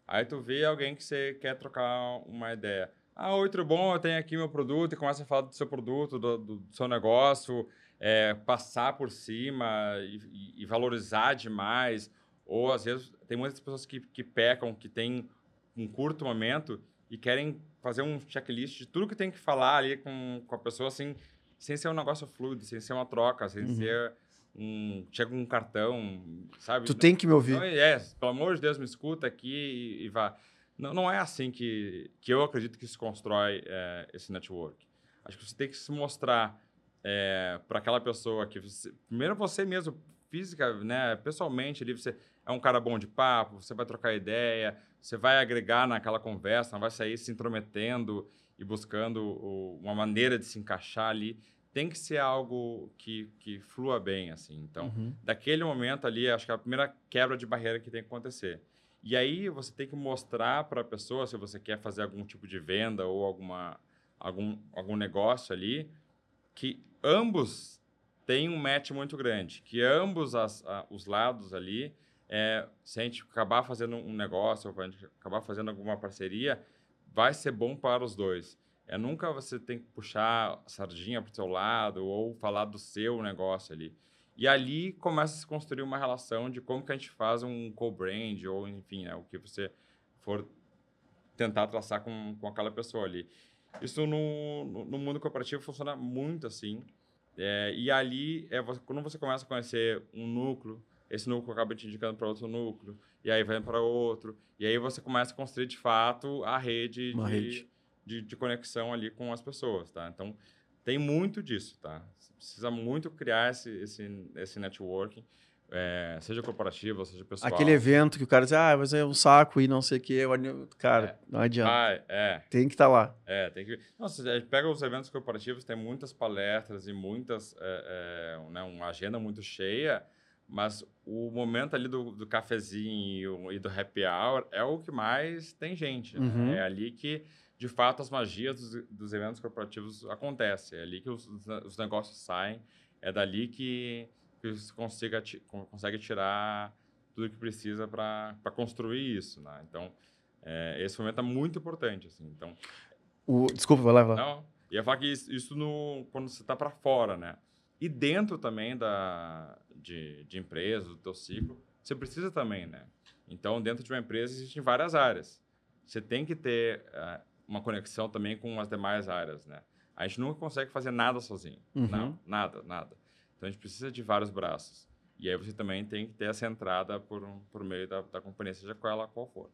[SPEAKER 2] Aí tu vê alguém que você quer trocar uma ideia. Ah, oi, tudo bom? Eu tenho aqui meu produto e começa a falar do seu produto, do, do seu negócio, é, passar por cima e, e- valorizar demais. Ou, às vezes, tem muitas pessoas que, que pecam, que têm um curto momento e querem fazer um checklist de tudo que tem que falar ali com, com a pessoa, assim, sem ser um negócio fluido, sem ser uma troca, sem
[SPEAKER 1] Uhum.
[SPEAKER 2] ser um... Chega um cartão, sabe?
[SPEAKER 1] Tu tem que me ouvir.
[SPEAKER 2] Não, é, pelo amor de Deus, me escuta aqui e, e vá. Não, não é assim que, que eu acredito que se constrói é, esse network. Acho que você tem que se mostrar é, para aquela pessoa que você, primeiro você mesmo física, né, pessoalmente ali você é um cara bom de papo, você vai trocar ideia, você vai agregar naquela conversa, não vai sair se intrometendo e buscando o, uma maneira de se encaixar ali. Tem que ser algo que, que flua bem, assim. Então, uhum. daquele momento ali, acho que é a primeira quebra de barreira que tem que acontecer. E aí você tem que mostrar para a pessoa, se você quer fazer algum tipo de venda ou alguma, algum, algum negócio ali, que ambos têm um match muito grande, que ambos as, a, os lados ali, é, se a gente acabar fazendo um negócio, ou a gente acabar fazendo alguma parceria, vai ser bom para os dois. É nunca você tem que puxar a sardinha para o seu lado ou falar do seu negócio ali. E ali começa a se construir uma relação de como que a gente faz um co-brand ou, enfim, né, o que você for tentar traçar com, com aquela pessoa ali. Isso no, no, no mundo cooperativo funciona muito assim. É, e ali, é quando você começa a conhecer um núcleo, esse núcleo acaba te indicando para outro núcleo, e aí vai para outro, e aí você começa a construir de fato a rede, de,
[SPEAKER 1] rede.
[SPEAKER 2] De, de, conexão ali com as pessoas, tá? Então, tem muito disso, tá? Você precisa muito criar esse, esse, esse networking. É, seja corporativo, seja pessoal.
[SPEAKER 1] Aquele evento que o cara diz, ah, mas é um saco e não sei o quê. Cara, é. não adianta.
[SPEAKER 2] Ah, é.
[SPEAKER 1] Tem que estar tá lá.
[SPEAKER 2] É, tem que. Nossa, a gente pega os eventos corporativos, tem muitas palestras e muitas. É, é, né, uma agenda muito cheia, mas o momento ali do, do cafezinho e do happy hour é o que mais tem gente. Né? Uhum. Né? É ali que, de fato, as magias dos, dos eventos corporativos acontecem. É ali que os, os negócios saem. É dali que que você consiga, consegue tirar tudo que precisa para
[SPEAKER 1] construir
[SPEAKER 2] isso, né? Então, é, esse momento é muito importante, assim. Então,
[SPEAKER 1] o, desculpa, vai lá, vai lá.
[SPEAKER 2] Não, ia falar que isso, isso no, quando você está para fora, né? E dentro também da, de, de empresa, do teu ciclo, você precisa também, né? Então, dentro de uma empresa existem várias áreas. Você tem que ter uh, uma conexão também com as demais áreas, né? A gente nunca consegue fazer nada sozinho. Uhum. Não, nada, nada. Então a gente precisa de vários braços. E aí você também tem que ter essa entrada por, por meio da, da companhia, seja qual ela qual for.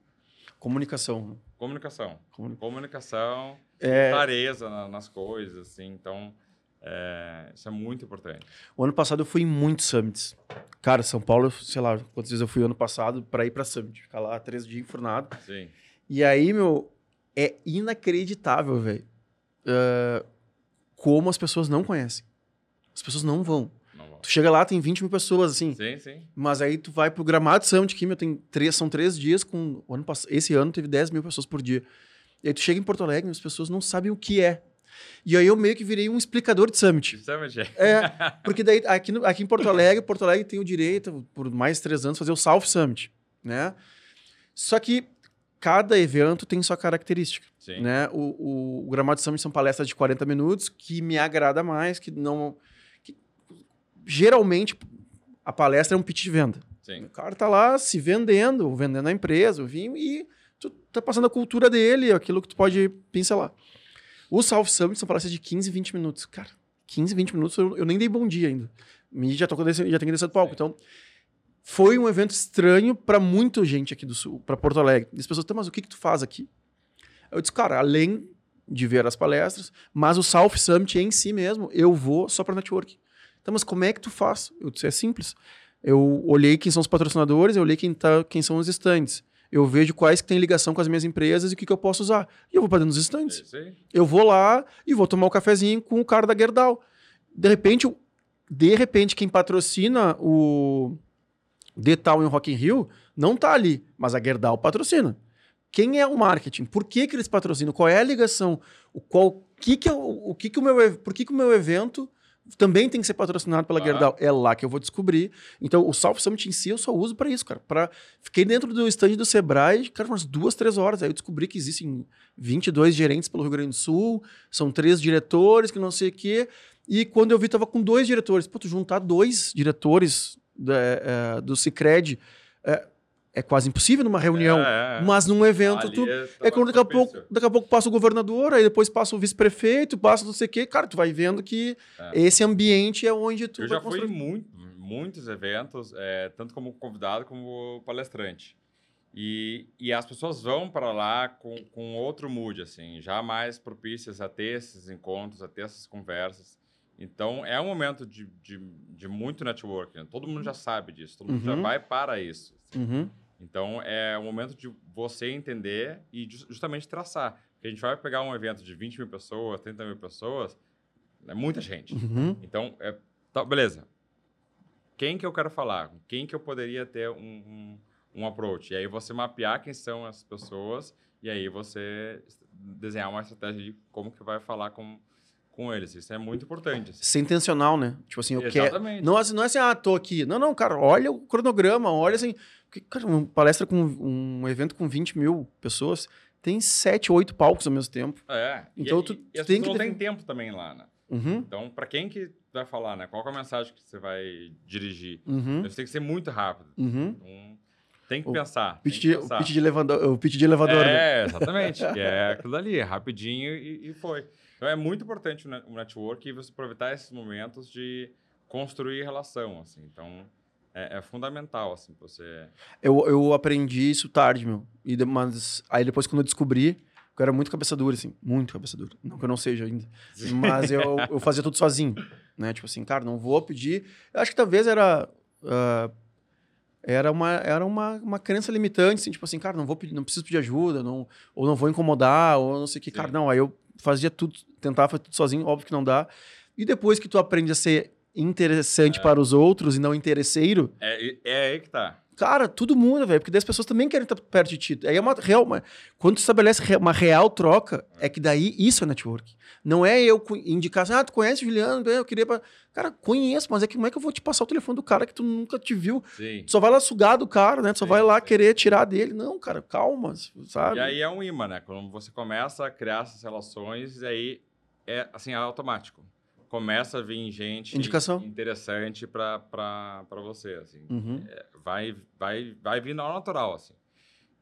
[SPEAKER 1] Comunicação.
[SPEAKER 2] Comunicação. Comunicação, é... clareza na, nas coisas, assim. Então, é, isso é muito importante.
[SPEAKER 1] O ano passado eu fui em muitos summits. Cara, São Paulo, sei lá, quantas vezes eu fui ano passado para ir para summit. Ficar lá três dias enfurnado.
[SPEAKER 2] Sim.
[SPEAKER 1] E aí, meu, é inacreditável, velho. Uh, como as pessoas não conhecem. As pessoas não vão. Tu chega lá, tem 20 mil pessoas, assim.
[SPEAKER 2] Sim, sim.
[SPEAKER 1] Mas aí tu vai pro Gramado Summit, que meu, tem três, são três dias com... Ano, esse ano teve 10 mil pessoas por dia. E aí tu chega em Porto Alegre e as pessoas não sabem o que é. E aí eu meio que virei um explicador de Summit.
[SPEAKER 2] Summit.
[SPEAKER 1] É, porque daí aqui, no, aqui em Porto Alegre, Porto Alegre tem o direito, por mais três anos, fazer o South Summit, né? Só que cada evento tem sua característica.
[SPEAKER 2] Sim.
[SPEAKER 1] Né? O, o, o Gramado Summit são palestras de 40 minutos, que me agrada mais, que não geralmente a palestra é um pitch de venda.
[SPEAKER 2] Sim.
[SPEAKER 1] O cara tá lá se vendendo, vendendo a empresa, o vinho, e tu tá passando a cultura dele, aquilo que tu pode pincelar. O South Summit são palestras de 15, 20 minutos. Cara, 15, 20 minutos eu, eu nem dei bom dia ainda. Me já, tô, já tenho que descer do palco. Sim. Então, foi um evento estranho para muita gente aqui do Sul, para Porto Alegre. E as pessoas, tá, mas o que que tu faz aqui? Eu disse, cara, além de ver as palestras, mas o South Summit em si mesmo, eu vou só para network. Então, mas como é que tu faz? Eu disse, é simples. Eu olhei quem são os patrocinadores, eu olhei quem, tá, quem são os estandes. Eu vejo quais que têm ligação com as minhas empresas e o que, que eu posso usar. E eu vou para dentro dos estandes. Eu vou lá e vou tomar um cafezinho com o cara da Gerdau. De repente, de repente, quem patrocina o Detal em Rock in Rio não tá ali, mas a Gerdau patrocina. Quem é o marketing? Por que, que eles patrocinam? Qual é a ligação? O qual que que é o, o que que o meu por que, que o meu evento também tem que ser patrocinado pela ah. Gerdau. É lá que eu vou descobrir. Então, o South Summit em si eu só uso para isso, cara. Pra... Fiquei dentro do stand do Sebrae, cara, umas duas, três horas. Aí eu descobri que existem 22 gerentes pelo Rio Grande do Sul, são três diretores, que não sei o quê. E quando eu vi, tava com dois diretores. Pô, tu juntar dois diretores da, é, do Cicred. É, é quase impossível numa reunião, é, é. mas num evento tu, é, é quando daqui a, pouco, daqui a pouco passa o governador, aí depois passa o vice-prefeito, passa não sei o quê, cara, tu vai vendo que é. esse ambiente é onde tu
[SPEAKER 2] Eu já fui em muito, muitos eventos, é, tanto como convidado como palestrante. E, e as pessoas vão para lá com, com outro mood, assim, já mais propícias a ter esses encontros, a ter essas conversas. Então, é um momento de, de, de muito networking. Né? Todo mundo já sabe disso, todo mundo já
[SPEAKER 1] Uhum.
[SPEAKER 2] vai para isso. assim.
[SPEAKER 1] Uhum.
[SPEAKER 2] Então, é o momento de você entender e ju- justamente traçar. Porque a gente vai pegar um evento de 20 mil pessoas, 30 mil pessoas, é muita gente.
[SPEAKER 1] Uhum.
[SPEAKER 2] Então, é, tá, beleza. Quem que eu quero falar? Quem que eu poderia ter um, um, um approach? E aí você mapear quem são as pessoas e aí você desenhar uma estratégia de como que vai falar com, com eles. Isso é muito importante. assim.
[SPEAKER 1] Ser intencional, né? Tipo assim, eu quero.
[SPEAKER 2] Exatamente.
[SPEAKER 1] Não, assim, não é assim, ah, tô aqui. Não, não, cara, olha o cronograma, olha assim. Porque, cara, uma palestra com um evento com 20 mil pessoas tem 7, 8 palcos ao mesmo tempo.
[SPEAKER 2] É.
[SPEAKER 1] Então,
[SPEAKER 2] e,
[SPEAKER 1] tu
[SPEAKER 2] e, e
[SPEAKER 1] tem que
[SPEAKER 2] não
[SPEAKER 1] defin-
[SPEAKER 2] tempo também lá, né?
[SPEAKER 1] Uhum.
[SPEAKER 2] Então, para quem que vai falar, né? Qual é a mensagem que você vai dirigir?
[SPEAKER 1] Uhum.
[SPEAKER 2] Isso tem que ser muito rápido.
[SPEAKER 1] Uhum.
[SPEAKER 2] Então, tem que
[SPEAKER 1] O
[SPEAKER 2] pensar. tem
[SPEAKER 1] Pitch
[SPEAKER 2] que
[SPEAKER 1] de, o
[SPEAKER 2] pensar.
[SPEAKER 1] pitch de elevador, o pitch de elevador. né?
[SPEAKER 2] É, exatamente. que é aquilo ali, é rapidinho e, e foi. Então é muito importante o net- o network e você aproveitar esses momentos de construir relação, assim. Então é, é fundamental, assim, você.
[SPEAKER 1] Eu, eu aprendi isso tarde, meu. E mas aí depois, quando eu descobri, eu era muito cabeça dura, assim. Muito cabeça dura. Não que eu não seja ainda. Mas eu, eu fazia tudo sozinho. Né? Tipo assim, cara, não vou pedir. Eu acho que talvez era. ah, era uma, era uma, uma crença limitante, assim, tipo assim, cara, não vou pedir, não preciso pedir ajuda, não, ou não vou incomodar, ou não sei o que.
[SPEAKER 2] Sim.
[SPEAKER 1] Cara, não, aí eu fazia tudo, tentava fazer tudo sozinho, óbvio que não dá. E depois que tu aprende a ser interessante para os outros e não interesseiro,
[SPEAKER 2] É, é aí que tá.
[SPEAKER 1] Cara, tudo muda, velho, porque daí as pessoas também querem estar perto de ti. Aí é uma real. Uma, quando tu estabelece uma real troca, é que daí isso é network. Não é eu indicar assim, ah, tu conhece o Juliano, eu queria. pra-" Cara, conheço, mas é que como é que eu vou te passar o telefone do cara que tu nunca te viu?
[SPEAKER 2] Sim.
[SPEAKER 1] Tu só vai lá sugar do cara, né? Tu só
[SPEAKER 2] Sim,
[SPEAKER 1] vai lá
[SPEAKER 2] sim.
[SPEAKER 1] querer tirar dele. Não, cara, calma, sabe?
[SPEAKER 2] E aí é um imã, né? Quando você começa a criar essas relações, aí é assim, é automático. Começa a vir gente
[SPEAKER 1] Indicação.
[SPEAKER 2] interessante para você, assim.
[SPEAKER 1] Uhum.
[SPEAKER 2] vai, vai, vai vindo ao natural, assim.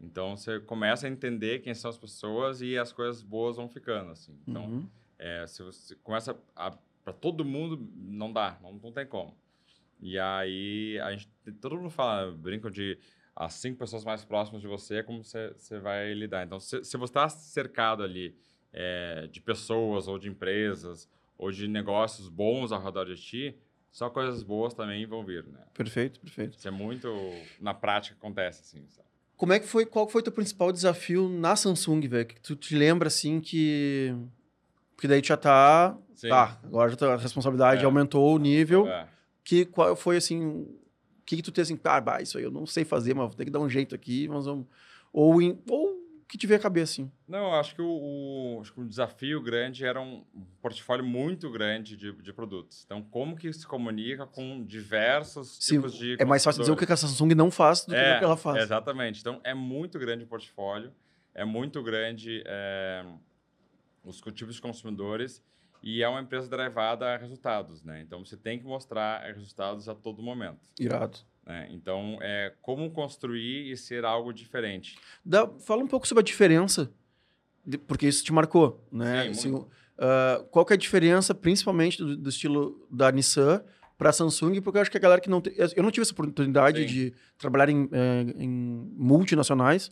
[SPEAKER 2] Então, você começa a entender quem são as pessoas e as coisas boas vão ficando, assim. Então,
[SPEAKER 1] Uhum.
[SPEAKER 2] é, se você começa a... Para todo mundo, não dá, não, não tem como. E aí, a gente, todo mundo fala, brincam de as cinco pessoas mais próximas de você, é como você, você vai lidar. Então, se, se você está cercado ali é, de pessoas ou de empresas ou de negócios bons ao redor de ti, só coisas boas também vão vir, né?
[SPEAKER 1] Perfeito, perfeito.
[SPEAKER 2] Isso é muito na prática acontece assim. Sabe?
[SPEAKER 1] Como é que foi, qual foi o teu principal desafio na Samsung, velho? Que tu te lembra, assim, que... Porque daí já tá...
[SPEAKER 2] Sim.
[SPEAKER 1] Tá, agora tá- a responsabilidade
[SPEAKER 2] É.
[SPEAKER 1] aumentou o nível.
[SPEAKER 2] É.
[SPEAKER 1] que qual foi assim o que, que tu tem assim ah, bah, isso aí eu não sei fazer mas vou ter que dar um jeito aqui mas vamos ou ou que tiver a cabeça assim
[SPEAKER 2] Não, eu acho que o, o- acho que o desafio grande era um portfólio muito grande de, de produtos. Então, como que se comunica com diversos
[SPEAKER 1] Se-
[SPEAKER 2] tipos de
[SPEAKER 1] é mais fácil dizer o que a Samsung não faz do que o que ela faz
[SPEAKER 2] Exatamente. Então, é muito grande o portfólio, é muito grande é, os tipos de consumidores e é uma empresa derivada a resultados, né? Então, você tem que mostrar resultados a todo momento.
[SPEAKER 1] irado?
[SPEAKER 2] Então, é como construir e ser algo diferente.
[SPEAKER 1] Dá, fala um pouco sobre a diferença porque isso te marcou né
[SPEAKER 2] Sim,
[SPEAKER 1] Assim, ah, qual que é a diferença principalmente do, do estilo da Nissan para Samsung porque eu acho que a galera que não tem, eu não tive essa oportunidade
[SPEAKER 2] Sim.
[SPEAKER 1] de trabalhar em, eh, em multinacionais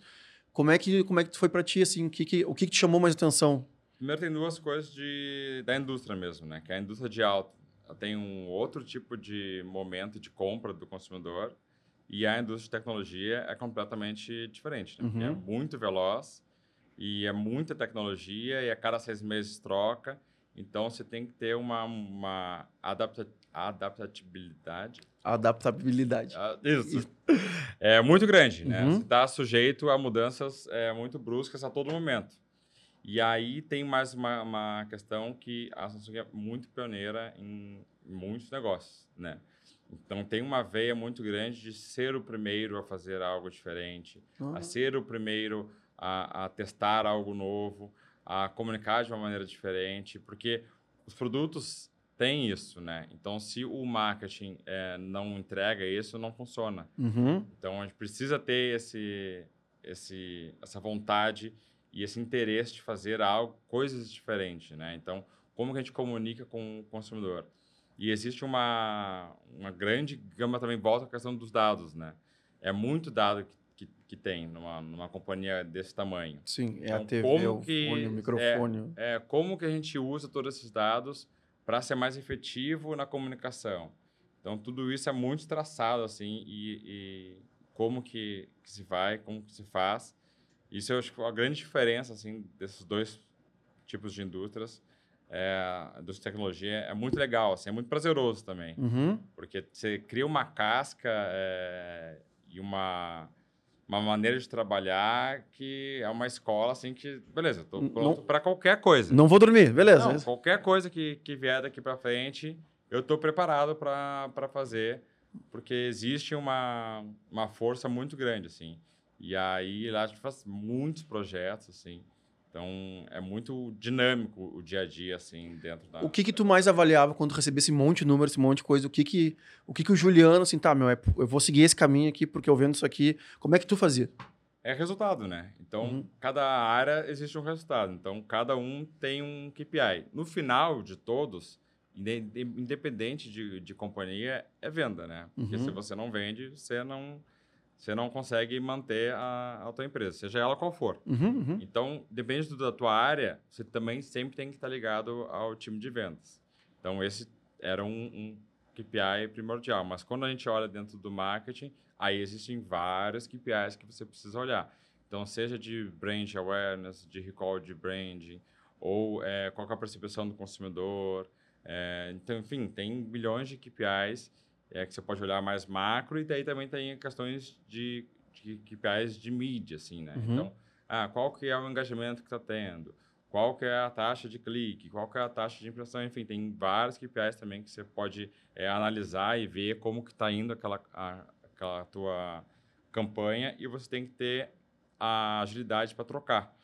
[SPEAKER 1] como é que como é que foi para ti assim o que, que o que, que te chamou mais atenção
[SPEAKER 2] Primeiro tem duas coisas de, da indústria mesmo, né? Que é a indústria de alto. Tem um outro tipo de momento de compra do consumidor e a indústria de tecnologia é completamente diferente. Né?
[SPEAKER 1] Uhum.
[SPEAKER 2] É muito veloz e é muita tecnologia e a cada seis meses troca. Então você tem que ter uma, uma adapta, adaptabilidade.
[SPEAKER 1] adaptabilidade
[SPEAKER 2] Ah, Isso. É muito grande, né?
[SPEAKER 1] Uhum.
[SPEAKER 2] Você está sujeito a mudanças é, muito bruscas a todo momento. E aí tem mais uma, uma questão que a Samsung é muito pioneira em muitos negócios, né? Então tem uma veia muito grande de ser o primeiro a fazer algo diferente,
[SPEAKER 1] Ah.
[SPEAKER 2] a ser o primeiro a, a testar algo novo, a comunicar de uma maneira diferente, porque os produtos têm isso, né? Então se o marketing eh, não entrega isso, não funciona.
[SPEAKER 1] Uhum.
[SPEAKER 2] Então a gente precisa ter esse, esse, essa vontade e esse interesse de fazer algo, coisas diferentes, né? Então, como que a gente comunica com o consumidor? E existe uma, uma grande gama também volta à questão dos dados, né? É muito dado que, que, que tem numa, numa companhia desse tamanho.
[SPEAKER 1] Sim, é
[SPEAKER 2] Então,
[SPEAKER 1] a TV,
[SPEAKER 2] como
[SPEAKER 1] o
[SPEAKER 2] que-
[SPEAKER 1] fone, o microfone.
[SPEAKER 2] É, como que a gente usa todos esses dados para ser mais efetivo na comunicação. Então, tudo isso é muito traçado, assim, e, e como que, que se vai, como que se faz. Isso eu acho que a grande diferença, assim, desses dois tipos de indústrias, é, indústria de tecnologia, é muito legal, assim, é muito prazeroso também.
[SPEAKER 1] Uhum.
[SPEAKER 2] Porque você cria uma casca é, e uma, uma maneira de trabalhar que é uma escola, assim, que, beleza, estou pronto para qualquer coisa.
[SPEAKER 1] Não vou dormir, beleza.
[SPEAKER 2] Não, qualquer coisa que, que vier daqui para frente, eu estou preparado para fazer, porque existe uma, uma força muito grande, assim. E aí lá a gente faz muitos projetos, assim. Então é muito dinâmico o dia a dia, assim, dentro da.
[SPEAKER 1] O que que tu mais avaliava quando recebia esse monte de números, esse monte de coisa? O que que o, que que o Juliano, assim, tá, meu, é- eu vou seguir esse caminho aqui porque eu vendo isso aqui. Como é que tu fazia?
[SPEAKER 2] É resultado, né? Então,
[SPEAKER 1] Uhum.
[SPEAKER 2] cada área existe um resultado. Então, cada um tem um KPI. No final de todos, inde- inde- independente de, de companhia, é venda, né? Porque
[SPEAKER 1] Uhum.
[SPEAKER 2] se você não vende, você não, você não consegue manter a, a tua empresa, seja ela qual for.
[SPEAKER 1] Uhum, uhum.
[SPEAKER 2] Então, depende da tua área, você também sempre tem que estar ligado ao time de vendas. Então, esse era um, um KPI primordial. Mas quando a gente olha dentro do marketing, aí existem vários KPIs que você precisa olhar. Então, seja de brand awareness, de recall de branding, ou eh, qual é a percepção do consumidor. eh, então, enfim, tem milhões de KPIs eh, que você pode olhar mais macro, e daí também tem questões de, de KPIs de mídia, assim, né?
[SPEAKER 1] Uhum.
[SPEAKER 2] Então, ah, qual que é o engajamento que está tendo? Qual que é a taxa de clique? Qual que é a taxa de impressão? Enfim, tem vários KPIs também que você pode eh, analisar e ver como que está indo aquela, a- aquela tua campanha e você tem que ter a agilidade para trocar.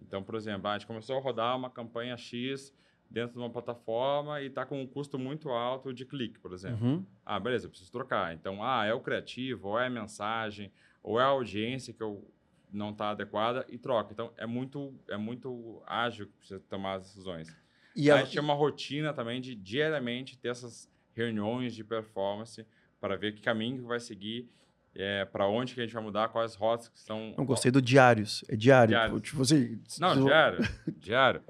[SPEAKER 2] Então, por exemplo, a gente começou a rodar uma campanha X dentro de uma plataforma e está com um custo muito alto de clique, por exemplo.
[SPEAKER 1] Uhum.
[SPEAKER 2] Ah, beleza, eu preciso trocar. Então, ah, é o criativo, ou é a mensagem, ou é a audiência que eu não está adequada e troca. Então, é muito, é muito ágil você tomar as decisões.
[SPEAKER 1] E
[SPEAKER 2] a
[SPEAKER 1] a,
[SPEAKER 2] gente tinha uma rotina também de diariamente ter essas reuniões de performance para ver que caminho que vai seguir, é, para onde que a gente vai mudar, quais rotas que estão...
[SPEAKER 1] eu gostei do diários. É diário.
[SPEAKER 2] Diários.
[SPEAKER 1] Tipo assim.
[SPEAKER 2] Não, diário, diário,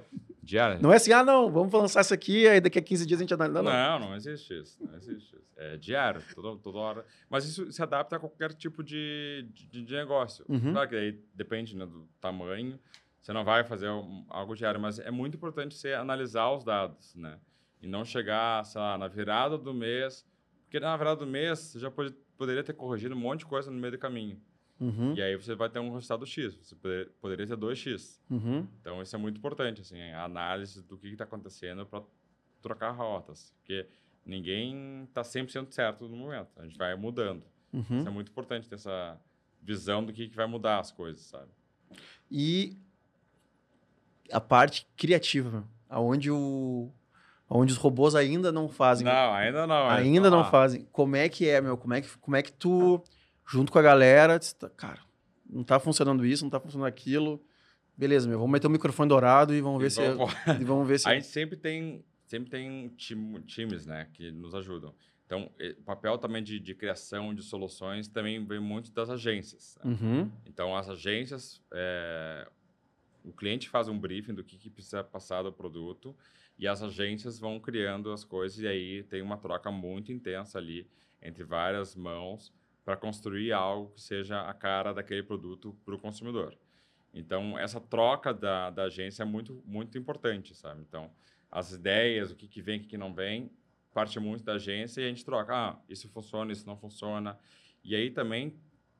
[SPEAKER 2] diário.
[SPEAKER 1] Não é assim, ah, não, vamos lançar isso aqui, aí daqui a 15 dias a gente analisa. Não, não.
[SPEAKER 2] Não, não existe isso. Não existe isso. É diário, toda, toda hora. Mas isso se adapta a qualquer tipo de, de, de negócio.
[SPEAKER 1] Uhum.
[SPEAKER 2] Claro que aí depende né, do tamanho. Você não vai fazer um- algo diário, mas é muito importante você analisar os dados, né? E não chegar, sei lá, na virada do mês. Porque na virada do mês, você já pode, poderia ter corrigido um monte de coisa no meio do caminho.
[SPEAKER 1] Uhum,
[SPEAKER 2] E aí você vai ter um resultado X. Você poder- poderia ter 2X.
[SPEAKER 1] uhum.
[SPEAKER 2] Então, isso é muito importante, assim, a análise do que está acontecendo para trocar rotas. Porque ninguém está 100% certo no momento. A gente vai mudando.
[SPEAKER 1] Uhum.
[SPEAKER 2] Isso é muito importante ter essa visão do que, que vai mudar as coisas, sabe?
[SPEAKER 1] E a parte criativa, aonde o onde os robôs ainda não fazem.
[SPEAKER 2] Não, ainda não.
[SPEAKER 1] ainda não
[SPEAKER 2] Ah,
[SPEAKER 1] fazem. Como é que é, meu? Como é que, como é que tu, junto com a galera, diz, tá, cara, não tá funcionando isso, não tá funcionando aquilo. Beleza, meu, vamos meter o microfone dourado e vamos ver
[SPEAKER 2] e
[SPEAKER 1] se
[SPEAKER 2] vamos-
[SPEAKER 1] e vamos ver se
[SPEAKER 2] A gente sempre tem, sempre tem time- times, né, que nos ajudam. Então, o papel também de, de criação de soluções também vem muito das agências. né?
[SPEAKER 1] Uhum,
[SPEAKER 2] Então, as agências, é, o cliente faz um briefing do que, que precisa passar do produto e as agências vão criando as coisas e aí tem uma troca muito intensa ali entre várias mãos para construir algo que seja a cara daquele produto para o consumidor. Então, essa troca da, da agência é muito, muito importante, sabe? Então, as ideias, o que, que vem, o que, que não vem, parte muito da agência e a gente troca. Ah, isso funciona, isso não funciona. E aí também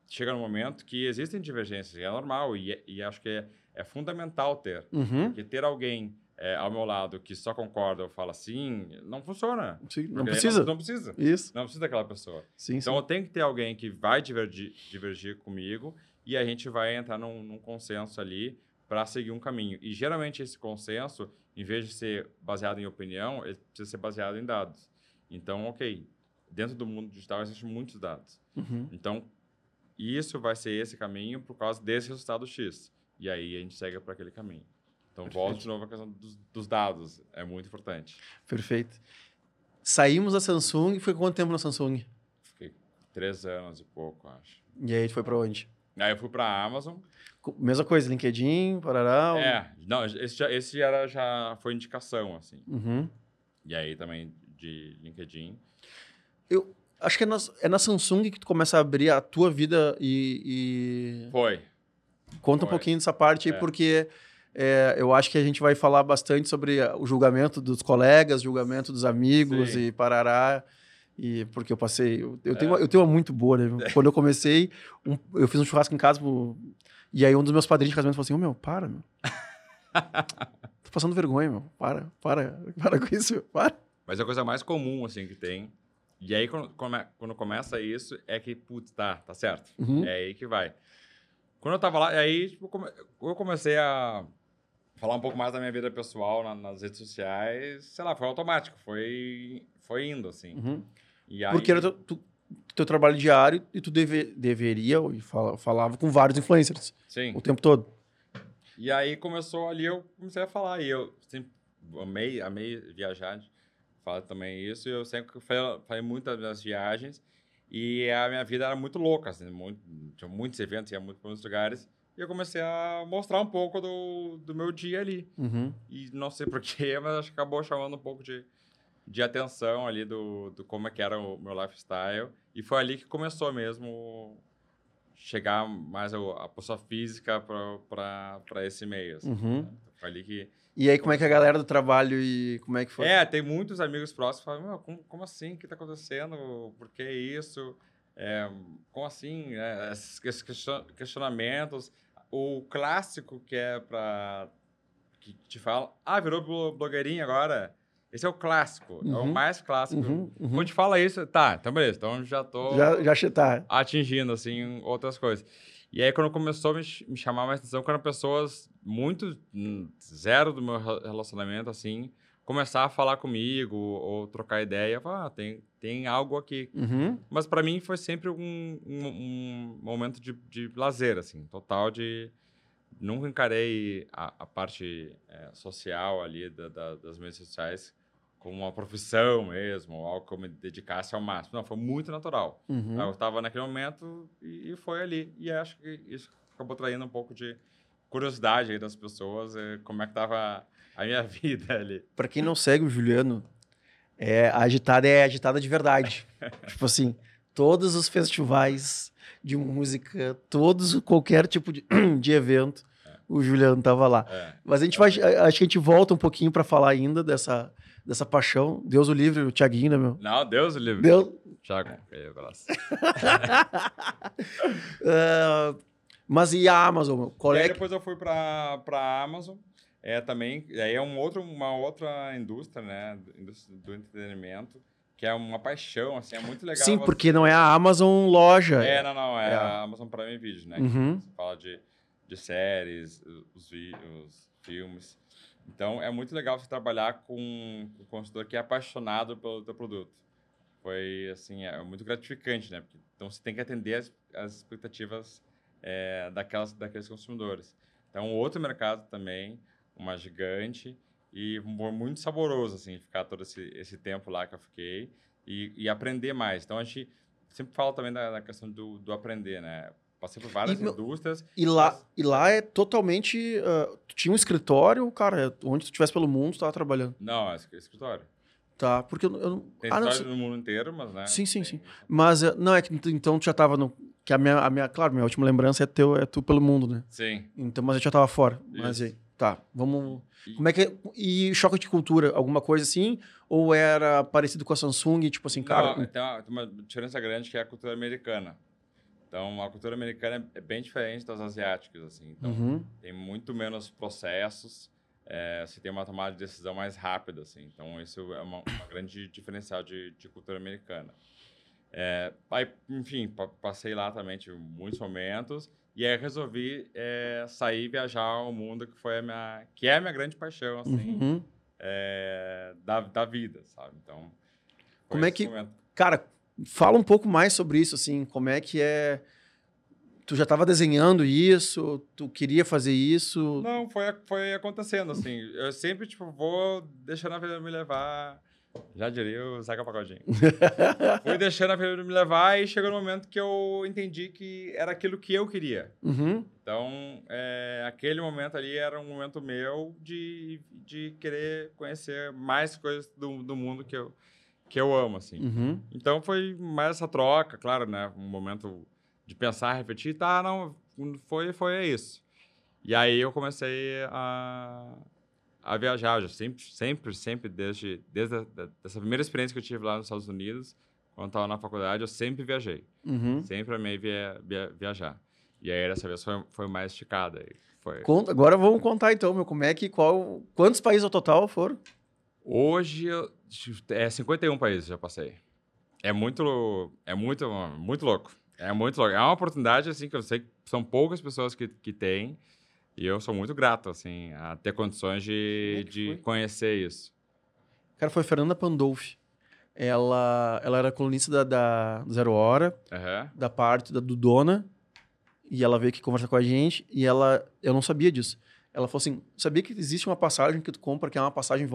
[SPEAKER 2] chega no momento que existem divergências, e é normal, e, é- e acho que é, é fundamental ter.
[SPEAKER 1] uhum.
[SPEAKER 2] Porque ter alguém é, ao meu lado que só concorda ou fala assim, não funciona.
[SPEAKER 1] Sim, não precisa.
[SPEAKER 2] Não, não precisa.
[SPEAKER 1] Isso.
[SPEAKER 2] Não precisa daquela pessoa.
[SPEAKER 1] Sim,
[SPEAKER 2] Então
[SPEAKER 1] sim.
[SPEAKER 2] eu tenho que ter alguém que vai divergir, divergir comigo e a gente vai entrar num, num consenso ali para seguir um caminho. E geralmente esse consenso, em vez de ser baseado em opinião, ele precisa ser baseado em dados. Então, ok, dentro do mundo digital existem muitos dados.
[SPEAKER 1] Uhum.
[SPEAKER 2] Então, isso vai ser esse caminho por causa desse resultado X. E aí a gente segue para aquele caminho. Então, volto de novo à questão dos, dos dados. É muito importante.
[SPEAKER 1] Perfeito. Saímos da Samsung, foi quanto tempo na Samsung?
[SPEAKER 2] Fiquei três anos e pouco, acho.
[SPEAKER 1] E aí a foi pra onde?
[SPEAKER 2] Aí eu fui pra Amazon.
[SPEAKER 1] Co- Mesma coisa, LinkedIn, parará.
[SPEAKER 2] É, não, esse já, esse era, já foi indicação, assim.
[SPEAKER 1] Uhum.
[SPEAKER 2] E aí também de LinkedIn.
[SPEAKER 1] Eu acho que é na, é na Samsung que tu começa a abrir a tua vida e,
[SPEAKER 2] Foi.
[SPEAKER 1] e conta um
[SPEAKER 2] Foi.
[SPEAKER 1] pouquinho dessa parte aí,
[SPEAKER 2] É.
[SPEAKER 1] porque é, eu acho que a gente vai falar bastante sobre a- o julgamento dos colegas, julgamento dos amigos
[SPEAKER 2] Sim.
[SPEAKER 1] e parará. E porque eu passei. Eu, eu tenho,
[SPEAKER 2] É.
[SPEAKER 1] uma, eu tenho uma muito boa, né? Quando eu comecei, um- eu fiz um churrasco em casa. pro- e aí um dos meus padrinhos de casamento falou assim: Ô meu, para, meu. Tô passando vergonha, meu. Para, para, para com isso, meu. Para.
[SPEAKER 2] Mas é a coisa mais comum, assim, que tem. E aí, quando, come- quando começa isso, é que, putz, tá, tá certo.
[SPEAKER 1] Uhum.
[SPEAKER 2] É aí que vai. Quando eu tava lá, aí tipo, eu comecei a falar um pouco mais da minha vida pessoal na- nas redes sociais. Sei lá, foi automático, foi, foi indo, assim.
[SPEAKER 1] Uhum.
[SPEAKER 2] Aí,
[SPEAKER 1] Porque era teu, tu- teu trabalho diário e tu deve, deveria, e fala- falava com vários influencers
[SPEAKER 2] Sim.
[SPEAKER 1] o tempo todo.
[SPEAKER 2] E aí começou ali, eu comecei a falar. E eu sempre amei, amei viajar. Falo também isso. E eu sempre falei, muito das viagens. E a minha vida era muito louca, assim. Muito, tinha muitos eventos, ia muito para muitos lugares. E eu comecei a mostrar um pouco do, do meu dia ali.
[SPEAKER 1] Uhum.
[SPEAKER 2] E não sei porquê, mas acho que acabou chamando um pouco de, de atenção ali do, do como é que era o meu lifestyle. E foi ali que começou mesmo chegar mais a, a pessoa física para esse meio. assim,
[SPEAKER 1] Uhum.
[SPEAKER 2] né? Foi ali que...
[SPEAKER 1] E aí, como é que a galera do trabalho e como é que foi?
[SPEAKER 2] É, tem muitos amigos próximos que falam, "Meu, como, como assim? O que está acontecendo? Por que isso? É, como assim? É, esses esses question- questionamentos. O clássico que é para... Que te fala, ah, virou blo- blogueirinha agora? Esse é o clássico, é o
[SPEAKER 1] Uhum.
[SPEAKER 2] mais clássico.
[SPEAKER 1] Uhum, uhum.
[SPEAKER 2] Quando te fala isso, tá, então beleza, então já tô
[SPEAKER 1] Já, já chetar.
[SPEAKER 2] atingindo, assim, outras coisas. E aí, quando começou a me, me chamar mais atenção, quando pessoas muito hum, zero do meu re- relacionamento, assim, começar a falar comigo ou trocar ideia, falo, ah, tem, tem algo aqui.
[SPEAKER 1] Uhum.
[SPEAKER 2] Mas para mim foi sempre um, um, um momento de, de lazer, assim, total de... Nunca encarei a, a parte eh, social ali da- da- das mídias sociais como uma profissão mesmo, ou algo que eu me dedicasse ao máximo. Não, foi muito natural.
[SPEAKER 1] Uhum.
[SPEAKER 2] Eu estava naquele momento e, e foi ali. E acho que isso acabou traindo um pouco de curiosidade aí das pessoas, eh, como é que tava a minha vida ali.
[SPEAKER 1] Pra quem não segue o Juliano, é, a agitada é agitada de verdade. tipo assim, todos os festivais de música, todos, qualquer tipo de, de evento, o Juliano tava lá.
[SPEAKER 2] É.
[SPEAKER 1] Mas a gente vai, acho que a gente volta um pouquinho pra falar ainda dessa, dessa paixão. Deus o livre, o Thiaguinho, né, meu?
[SPEAKER 2] Não, Deus o livre.
[SPEAKER 1] Deus,
[SPEAKER 2] Thiago.
[SPEAKER 1] Ah, mas e a Amazon? meu? Qual
[SPEAKER 2] E aí
[SPEAKER 1] é que-
[SPEAKER 2] depois eu fui para para Amazon, é também, aí é um outro, uma outra indústria, né, indústria do entretenimento, que é uma paixão, assim, é muito legal.
[SPEAKER 1] Sim,
[SPEAKER 2] você-
[SPEAKER 1] porque não é a Amazon loja.
[SPEAKER 2] É, não, não, é,
[SPEAKER 1] É.
[SPEAKER 2] a Amazon Prime Video, né?
[SPEAKER 1] Uhum.
[SPEAKER 2] Você fala de, de séries, os, vi- os filmes. Então, é muito legal você trabalhar com um consultor que é apaixonado pelo teu produto. Foi, assim, é muito gratificante, né? Porque, então, você tem que atender as, as expectativas é, daquelas, daqueles consumidores. Então, outro mercado também, uma gigante e mu- muito saboroso, assim, ficar todo esse, esse tempo lá que eu fiquei e, e aprender mais. Então, a gente sempre fala também da, da questão do, do aprender, né? Passei por várias
[SPEAKER 1] E,
[SPEAKER 2] indústrias.
[SPEAKER 1] E lá,
[SPEAKER 2] Mas-
[SPEAKER 1] e lá é totalmente. ah, tu tinha um escritório, cara, onde tu estivesse pelo mundo, tu tava trabalhando.
[SPEAKER 2] Não, é es- escritório.
[SPEAKER 1] Tá, porque eu, não.
[SPEAKER 2] Tem
[SPEAKER 1] ah, não,
[SPEAKER 2] no mundo inteiro, mas, né?
[SPEAKER 1] Sim, sim,
[SPEAKER 2] tem-
[SPEAKER 1] sim. Mas eh, não, é que então tu já tava no. Que a minha, a minha, claro, minha última lembrança é teu, é tu pelo mundo, né?
[SPEAKER 2] Sim.
[SPEAKER 1] Então, mas eu já tava fora. Mas
[SPEAKER 2] Isso.
[SPEAKER 1] aí, tá, vamos.
[SPEAKER 2] E-
[SPEAKER 1] Como é que é? E choque de cultura, alguma coisa assim? Ou era parecido com a Samsung, tipo assim, cara.
[SPEAKER 2] Não, tem, uma, tem uma diferença grande que é a cultura americana. Então, a cultura americana é, é bem diferente das asiáticas, assim. Então,
[SPEAKER 1] Uhum.
[SPEAKER 2] tem muito menos processos, é, você tem uma tomada de decisão mais rápida, assim. Então, isso é uma, uma grande diferencial de, de cultura americana. É, aí, enfim, pa- passei lá também, tive muitos momentos, e aí resolvi é, sair e viajar ao mundo, que foi a minha, que é a minha grande paixão, assim,
[SPEAKER 1] Uhum.
[SPEAKER 2] é, da, da vida, sabe? Então,
[SPEAKER 1] Como é que-
[SPEAKER 2] momento.
[SPEAKER 1] Cara, fala um pouco mais sobre isso, assim, como é que é. Tu já tava desenhando isso? Tu queria fazer isso?
[SPEAKER 2] Não, foi, foi acontecendo, assim. Eu sempre, tipo, vou deixando a vida me levar. Já diria o Zaca Pagodinho. Fui deixando a vida me levar e chegou no momento que eu entendi que era aquilo que eu queria.
[SPEAKER 1] Uhum.
[SPEAKER 2] Então, é, aquele momento ali era um momento meu de, de querer conhecer mais coisas do, do mundo que eu, que eu amo, assim.
[SPEAKER 1] Uhum.
[SPEAKER 2] Então, foi mais essa troca, claro, né? Um momento de pensar, refletir. Tá, não, foi, foi isso. E aí eu comecei a, a viajar. Eu sempre, sempre, sempre, desde, desde a, dessa primeira experiência que eu tive lá nos Estados Unidos, quando estava na faculdade, eu sempre viajei.
[SPEAKER 1] Uhum.
[SPEAKER 2] Sempre amei via, via, viajar. E aí, dessa vez, foi, foi mais esticada. Foi...
[SPEAKER 1] Conta, agora vamos contar então, meu, como é que, qual, quantos países ao total foram?
[SPEAKER 2] Hoje, é 51 países já passei. É muito, é muito, muito louco. É muito louco. É uma oportunidade, assim, que eu sei que são poucas pessoas que, que têm. E eu sou muito grato, assim, a ter condições de,
[SPEAKER 1] é
[SPEAKER 2] de conhecer isso.
[SPEAKER 1] Cara, foi a Fernanda Pandolfi. Ela, ela era colunista da, da Zero Hora,
[SPEAKER 2] Aham.
[SPEAKER 1] da parte da do Dona, e ela veio aqui conversar com a gente, e ela, eu não sabia disso. Ela falou assim, sabia que existe uma passagem que tu compra, que é uma passagem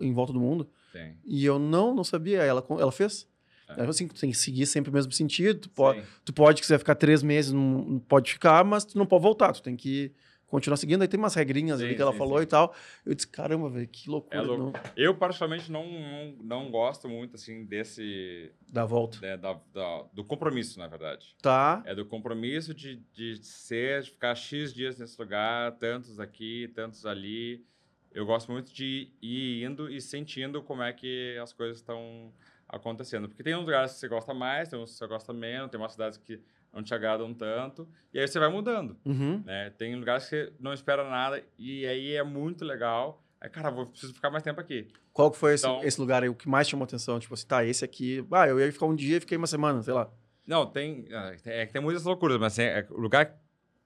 [SPEAKER 1] em, volta do mundo?
[SPEAKER 2] Tem.
[SPEAKER 1] E eu não, não sabia. Ela, ela fez.
[SPEAKER 2] É.
[SPEAKER 1] Ela falou assim, tu tem que seguir sempre o mesmo sentido, tu pode,
[SPEAKER 2] Sim.
[SPEAKER 1] tu pode, quiser ficar três meses, não, não pode ficar, mas tu não pode voltar, tu tem que continuar seguindo. Aí tem umas regrinhas ali
[SPEAKER 2] Sim,
[SPEAKER 1] que ela
[SPEAKER 2] sim,
[SPEAKER 1] falou
[SPEAKER 2] sim.
[SPEAKER 1] e tal. Eu disse, caramba, velho, que loucura.
[SPEAKER 2] É louco.
[SPEAKER 1] não-
[SPEAKER 2] Eu, particularmente, não, não, não gosto muito, assim, desse...
[SPEAKER 1] Dá volta.
[SPEAKER 2] né, da- da- do compromisso, na verdade.
[SPEAKER 1] Tá.
[SPEAKER 2] É do compromisso de, de ser, de ficar X dias nesse lugar, tantos aqui, tantos ali. Eu gosto muito de ir indo e sentindo como é que as coisas estão acontecendo. Porque tem uns lugares que você gosta mais, tem uns que você gosta menos, tem umas cidades que não te agradam tanto, e aí você vai mudando,
[SPEAKER 1] Uhum.
[SPEAKER 2] né? Tem lugares que você não espera nada, e aí é muito legal. Aí, cara, vou preciso ficar mais tempo aqui.
[SPEAKER 1] Qual que foi esse,
[SPEAKER 2] Então-
[SPEAKER 1] esse lugar aí, o que mais chamou atenção? Tipo assim, tá, esse aqui... Ah, eu ia ficar um dia e fiquei uma semana, sei lá.
[SPEAKER 2] Não, tem. ah, É que tem muitas loucuras, mas assim, é, o lugar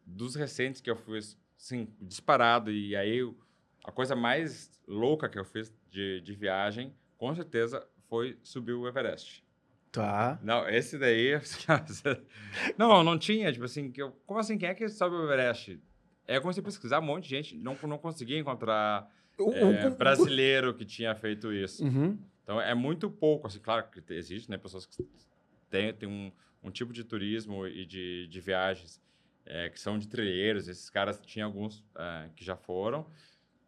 [SPEAKER 2] dos recentes que eu fui, assim, disparado, e aí a coisa mais louca que eu fiz de, de viagem, com certeza, foi subir o Everest.
[SPEAKER 1] Tá.
[SPEAKER 2] Não, esse daí. não, não tinha, tipo assim, que eu, como assim, quem é que sobe o Everest? Aí eu comecei a pesquisar um monte de gente, não, não conseguia encontrar
[SPEAKER 1] O-
[SPEAKER 2] é,
[SPEAKER 1] o-
[SPEAKER 2] brasileiro que tinha feito isso.
[SPEAKER 1] Uhum.
[SPEAKER 2] Então é muito pouco, assim, claro que te- existe, né, pessoas que têm, têm um, um tipo de turismo e de, de viagens é, que são de trilheiros, esses caras tinham alguns é, que já foram,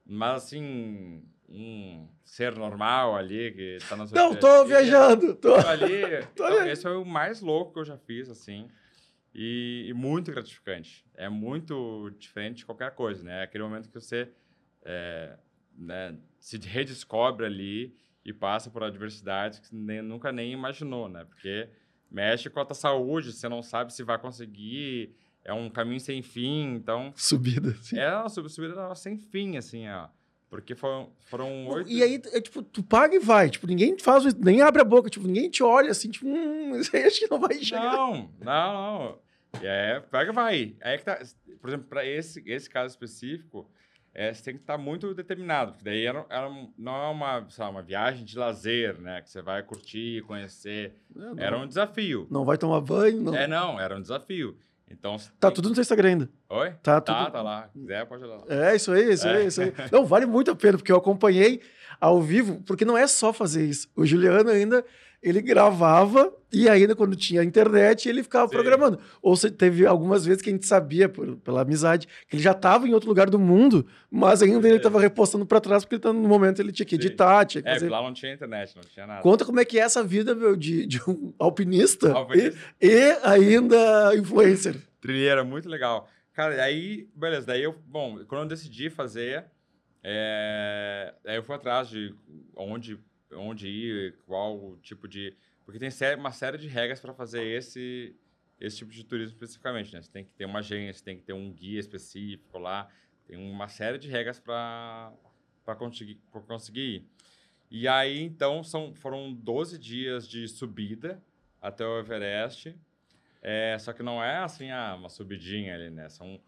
[SPEAKER 2] mas assim, um ser normal ali que tá na
[SPEAKER 1] Não, tô viajando. Tô...
[SPEAKER 2] ali,
[SPEAKER 1] Tô
[SPEAKER 2] então, esse foi o mais louco que eu já fiz, assim, e, e muito gratificante. É muito diferente de qualquer coisa, né? É aquele momento que você é, né, se redescobre ali e passa por adversidades que você nem- nunca nem imaginou, né? Porque mexe com a tua saúde, você não sabe se vai conseguir, é um caminho sem fim, então...
[SPEAKER 1] Subida. assim.
[SPEAKER 2] É uma sub- subida sem fim, assim, ó. Porque foram, foram oito...
[SPEAKER 1] E aí, é, tipo, tu paga e vai. Tipo, ninguém faz, nem abre a boca. Tipo, ninguém te olha assim, tipo, hum, isso aí acho que não vai chegar.
[SPEAKER 2] Não, não, não. É, pega e vai. Aí é que tá, por exemplo, para esse, esse caso específico, é, você tem que estar muito determinado, porque daí era, era um- não é uma, lá, uma viagem de lazer, né? Que você vai curtir, conhecer.
[SPEAKER 1] Não,
[SPEAKER 2] Era um desafio.
[SPEAKER 1] não vai tomar banho, não.
[SPEAKER 2] É, não, era um desafio. Então,
[SPEAKER 1] Tá
[SPEAKER 2] tem-
[SPEAKER 1] tudo no seu Instagram ainda.
[SPEAKER 2] Oi?
[SPEAKER 1] Tá
[SPEAKER 2] Tá,
[SPEAKER 1] tudo-
[SPEAKER 2] tá lá. Se quiser, pode lá.
[SPEAKER 1] É, isso aí, isso
[SPEAKER 2] É.
[SPEAKER 1] aí, isso aí. Não, vale muito a pena, porque eu acompanhei ao vivo, porque não é só fazer isso. O Juliano ainda, ele gravava e ainda quando tinha internet, ele ficava
[SPEAKER 2] Sim.
[SPEAKER 1] programando. Ou se teve algumas vezes que a gente sabia, por- pela amizade, que ele já estava em outro lugar do mundo, mas ainda ele
[SPEAKER 2] É.
[SPEAKER 1] estava repostando para trás, porque ele tá- no momento ele tinha que
[SPEAKER 2] Sim.
[SPEAKER 1] editar, tinha que
[SPEAKER 2] É,
[SPEAKER 1] fazer...
[SPEAKER 2] porque lá não tinha internet, não tinha nada.
[SPEAKER 1] Conta como é que é essa vida, meu, de, de um alpinista,
[SPEAKER 2] Alpinista.
[SPEAKER 1] E, e ainda influencer.
[SPEAKER 2] Trilheira, muito legal. Cara, aí, beleza, daí eu, bom, quando eu decidi fazer, é, aí eu fui atrás de onde, onde ir, qual tipo de. Porque tem uma série de regras para fazer esse, esse tipo de turismo especificamente, né? Você tem que ter uma agência, tem que ter um guia específico lá, tem uma série de regras para conseguir, conseguir ir. E aí, então, são, foram 12 dias de subida até o Everest. É, só que não é assim, ah, uma subidinha ali, né? São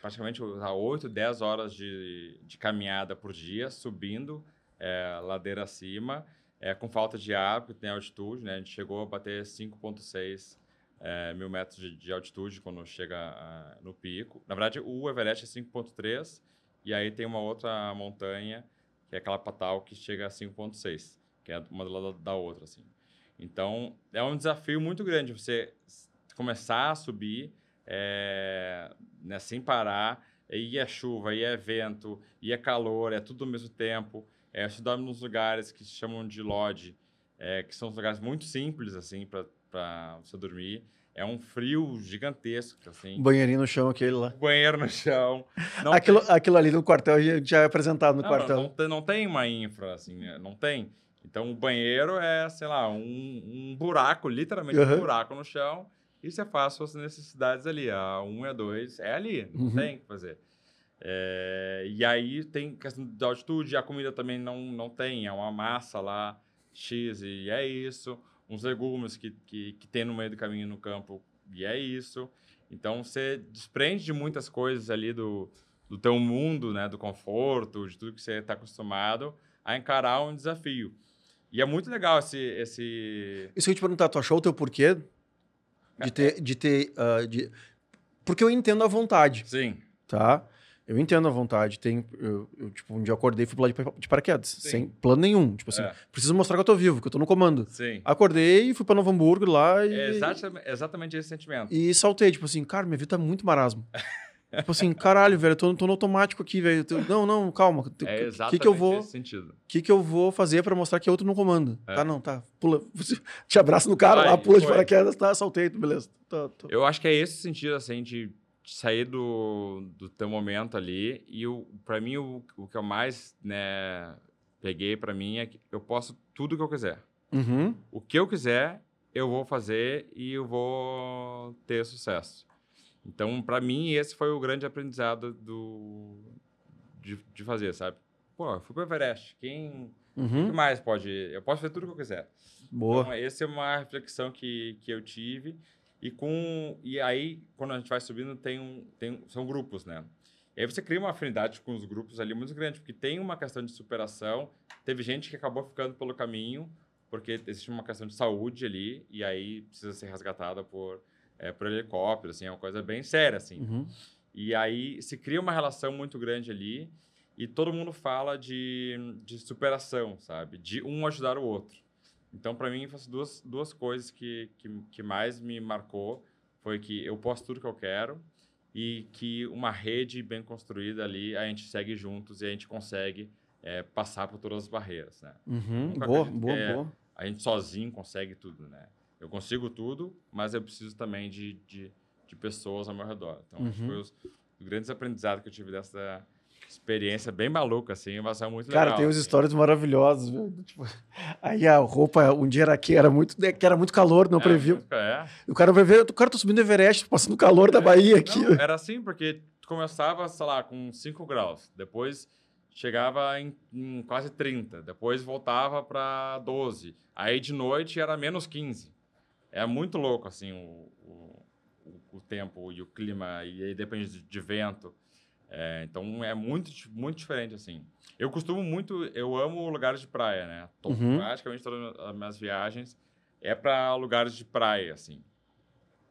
[SPEAKER 2] praticamente ah, 8, 10 horas de, de caminhada por dia, subindo é, ladeira acima, é, com falta de ar, porque tem altitude, né? A gente chegou a bater 5,6 é, mil metros de, de altitude quando chega ah, no pico. Na verdade, o Everest é 5,3 e aí tem uma outra montanha, que é aquela Patal, que chega a 5,6. que é uma do lado da outra, assim. Então, é um desafio muito grande você começar a subir é, né, sem parar, e é chuva, e é vento, e é calor, é tudo ao mesmo tempo. É, você dorme nos lugares que se chamam de lodge, é, que são lugares muito simples, assim, para você dormir. É um frio gigantesco, assim.
[SPEAKER 1] Banheirinho no chão, aquele lá.
[SPEAKER 2] Banheiro no chão.
[SPEAKER 1] aquilo, tem... aquilo ali no quartel já é apresentado no
[SPEAKER 2] não,
[SPEAKER 1] quartel.
[SPEAKER 2] Não, não, tem, não tem uma infra, assim, né? não tem. Então, o banheiro é, sei lá, um, um buraco, literalmente uhum. um buraco no chão, e você faz suas necessidades ali. A um e a dois é ali, não uhum. tem o que fazer. É, e aí tem questão de altitude, a comida também não, não tem, é uma massa lá, X, e é isso. Uns legumes que, que, que tem no meio do caminho no campo, e é isso. Então, você desprende de muitas coisas ali do, do teu mundo, né? Do conforto, de tudo que você está acostumado a encarar um desafio. E é muito legal esse... esse...
[SPEAKER 1] Isso que eu te perguntar, tu achou o teu porquê? De ter... De ter uh, de... Porque eu entendo a vontade.
[SPEAKER 2] Sim.
[SPEAKER 1] Tá? Eu entendo a vontade. Tem, eu, eu, tipo, um dia acordei e fui pular de, de paraquedas. Sim. Sem plano nenhum. Tipo assim, é. preciso mostrar que eu tô vivo, que eu tô no comando.
[SPEAKER 2] Sim.
[SPEAKER 1] Acordei, fui pra Novo Hamburgo lá e...
[SPEAKER 2] É exatamente, exatamente esse sentimento.
[SPEAKER 1] E saltei, tipo assim, cara, minha vida tá muito marasmo. tipo assim, caralho, velho, eu tô, tô no automático aqui, velho. Não, não, calma.
[SPEAKER 2] É exatamente que que eu vou, esse sentido. O
[SPEAKER 1] que, que eu vou fazer pra mostrar que é outro no comando? É. Tá, não, tá. Pula. Te abraça no cara Vai, lá, pula foi. de paraquedas, tá, saltei, beleza. Tá,
[SPEAKER 2] tô. Eu acho que é esse sentido, assim, de sair do, do teu momento ali e para mim o, o que eu mais né, peguei para mim é que eu posso tudo que eu quiser.
[SPEAKER 1] Uhum.
[SPEAKER 2] O que eu quiser eu vou fazer e eu vou ter sucesso. Então para mim esse foi o grande aprendizado do de, de fazer, sabe? Pô, eu fui para Everest. Quem uhum. que mais pode? Eu posso fazer tudo que eu quiser.
[SPEAKER 1] Boa.
[SPEAKER 2] Então, essa é uma reflexão que, que eu tive e com e aí quando a gente vai subindo tem um tem são grupos, né? E aí você cria uma afinidade com os grupos ali muito grande, porque tem uma questão de superação. Teve gente que acabou ficando pelo caminho porque existe uma questão de saúde ali e aí precisa ser resgatada por é, por helicóptero, assim, é uma coisa bem séria, assim.
[SPEAKER 1] Uhum.
[SPEAKER 2] E aí se cria uma relação muito grande ali e todo mundo fala de, de superação, sabe? De um ajudar o outro. Então, para mim, duas, duas coisas que, que, que mais me marcou. Foi que eu posto tudo que eu quero e que uma rede bem construída ali, a gente segue juntos e a gente consegue é, passar por todas as barreiras, né?
[SPEAKER 1] Uhum, boa, boa,
[SPEAKER 2] é,
[SPEAKER 1] boa.
[SPEAKER 2] A gente sozinho consegue tudo, né? Eu consigo tudo, mas eu preciso também de, de, de pessoas ao meu redor. Então, uhum. foi os, os grandes aprendizados que eu tive dessa, experiência bem maluca, assim, mas é muito
[SPEAKER 1] legal.
[SPEAKER 2] Cara,
[SPEAKER 1] tem umas histórias maravilhosas, viu? Tipo, aí a roupa, um dia era aqui, era muito, que era muito calor, não é, previu.
[SPEAKER 2] É.
[SPEAKER 1] O cara vai ver, o cara tá subindo o Everest, passando calor da é, Bahia aqui.
[SPEAKER 2] Não, era assim, porque começava, sei lá, com 5 graus, depois chegava em, em quase 30, depois voltava para 12, aí de noite era menos 15. É muito louco, assim, o, o, o tempo e o clima, e aí depende de, de vento. É, então é muito, muito diferente assim. Eu costumo muito, eu amo lugares de praia, né? uhum. Praticamente todas as minhas viagens é para lugares de praia, assim,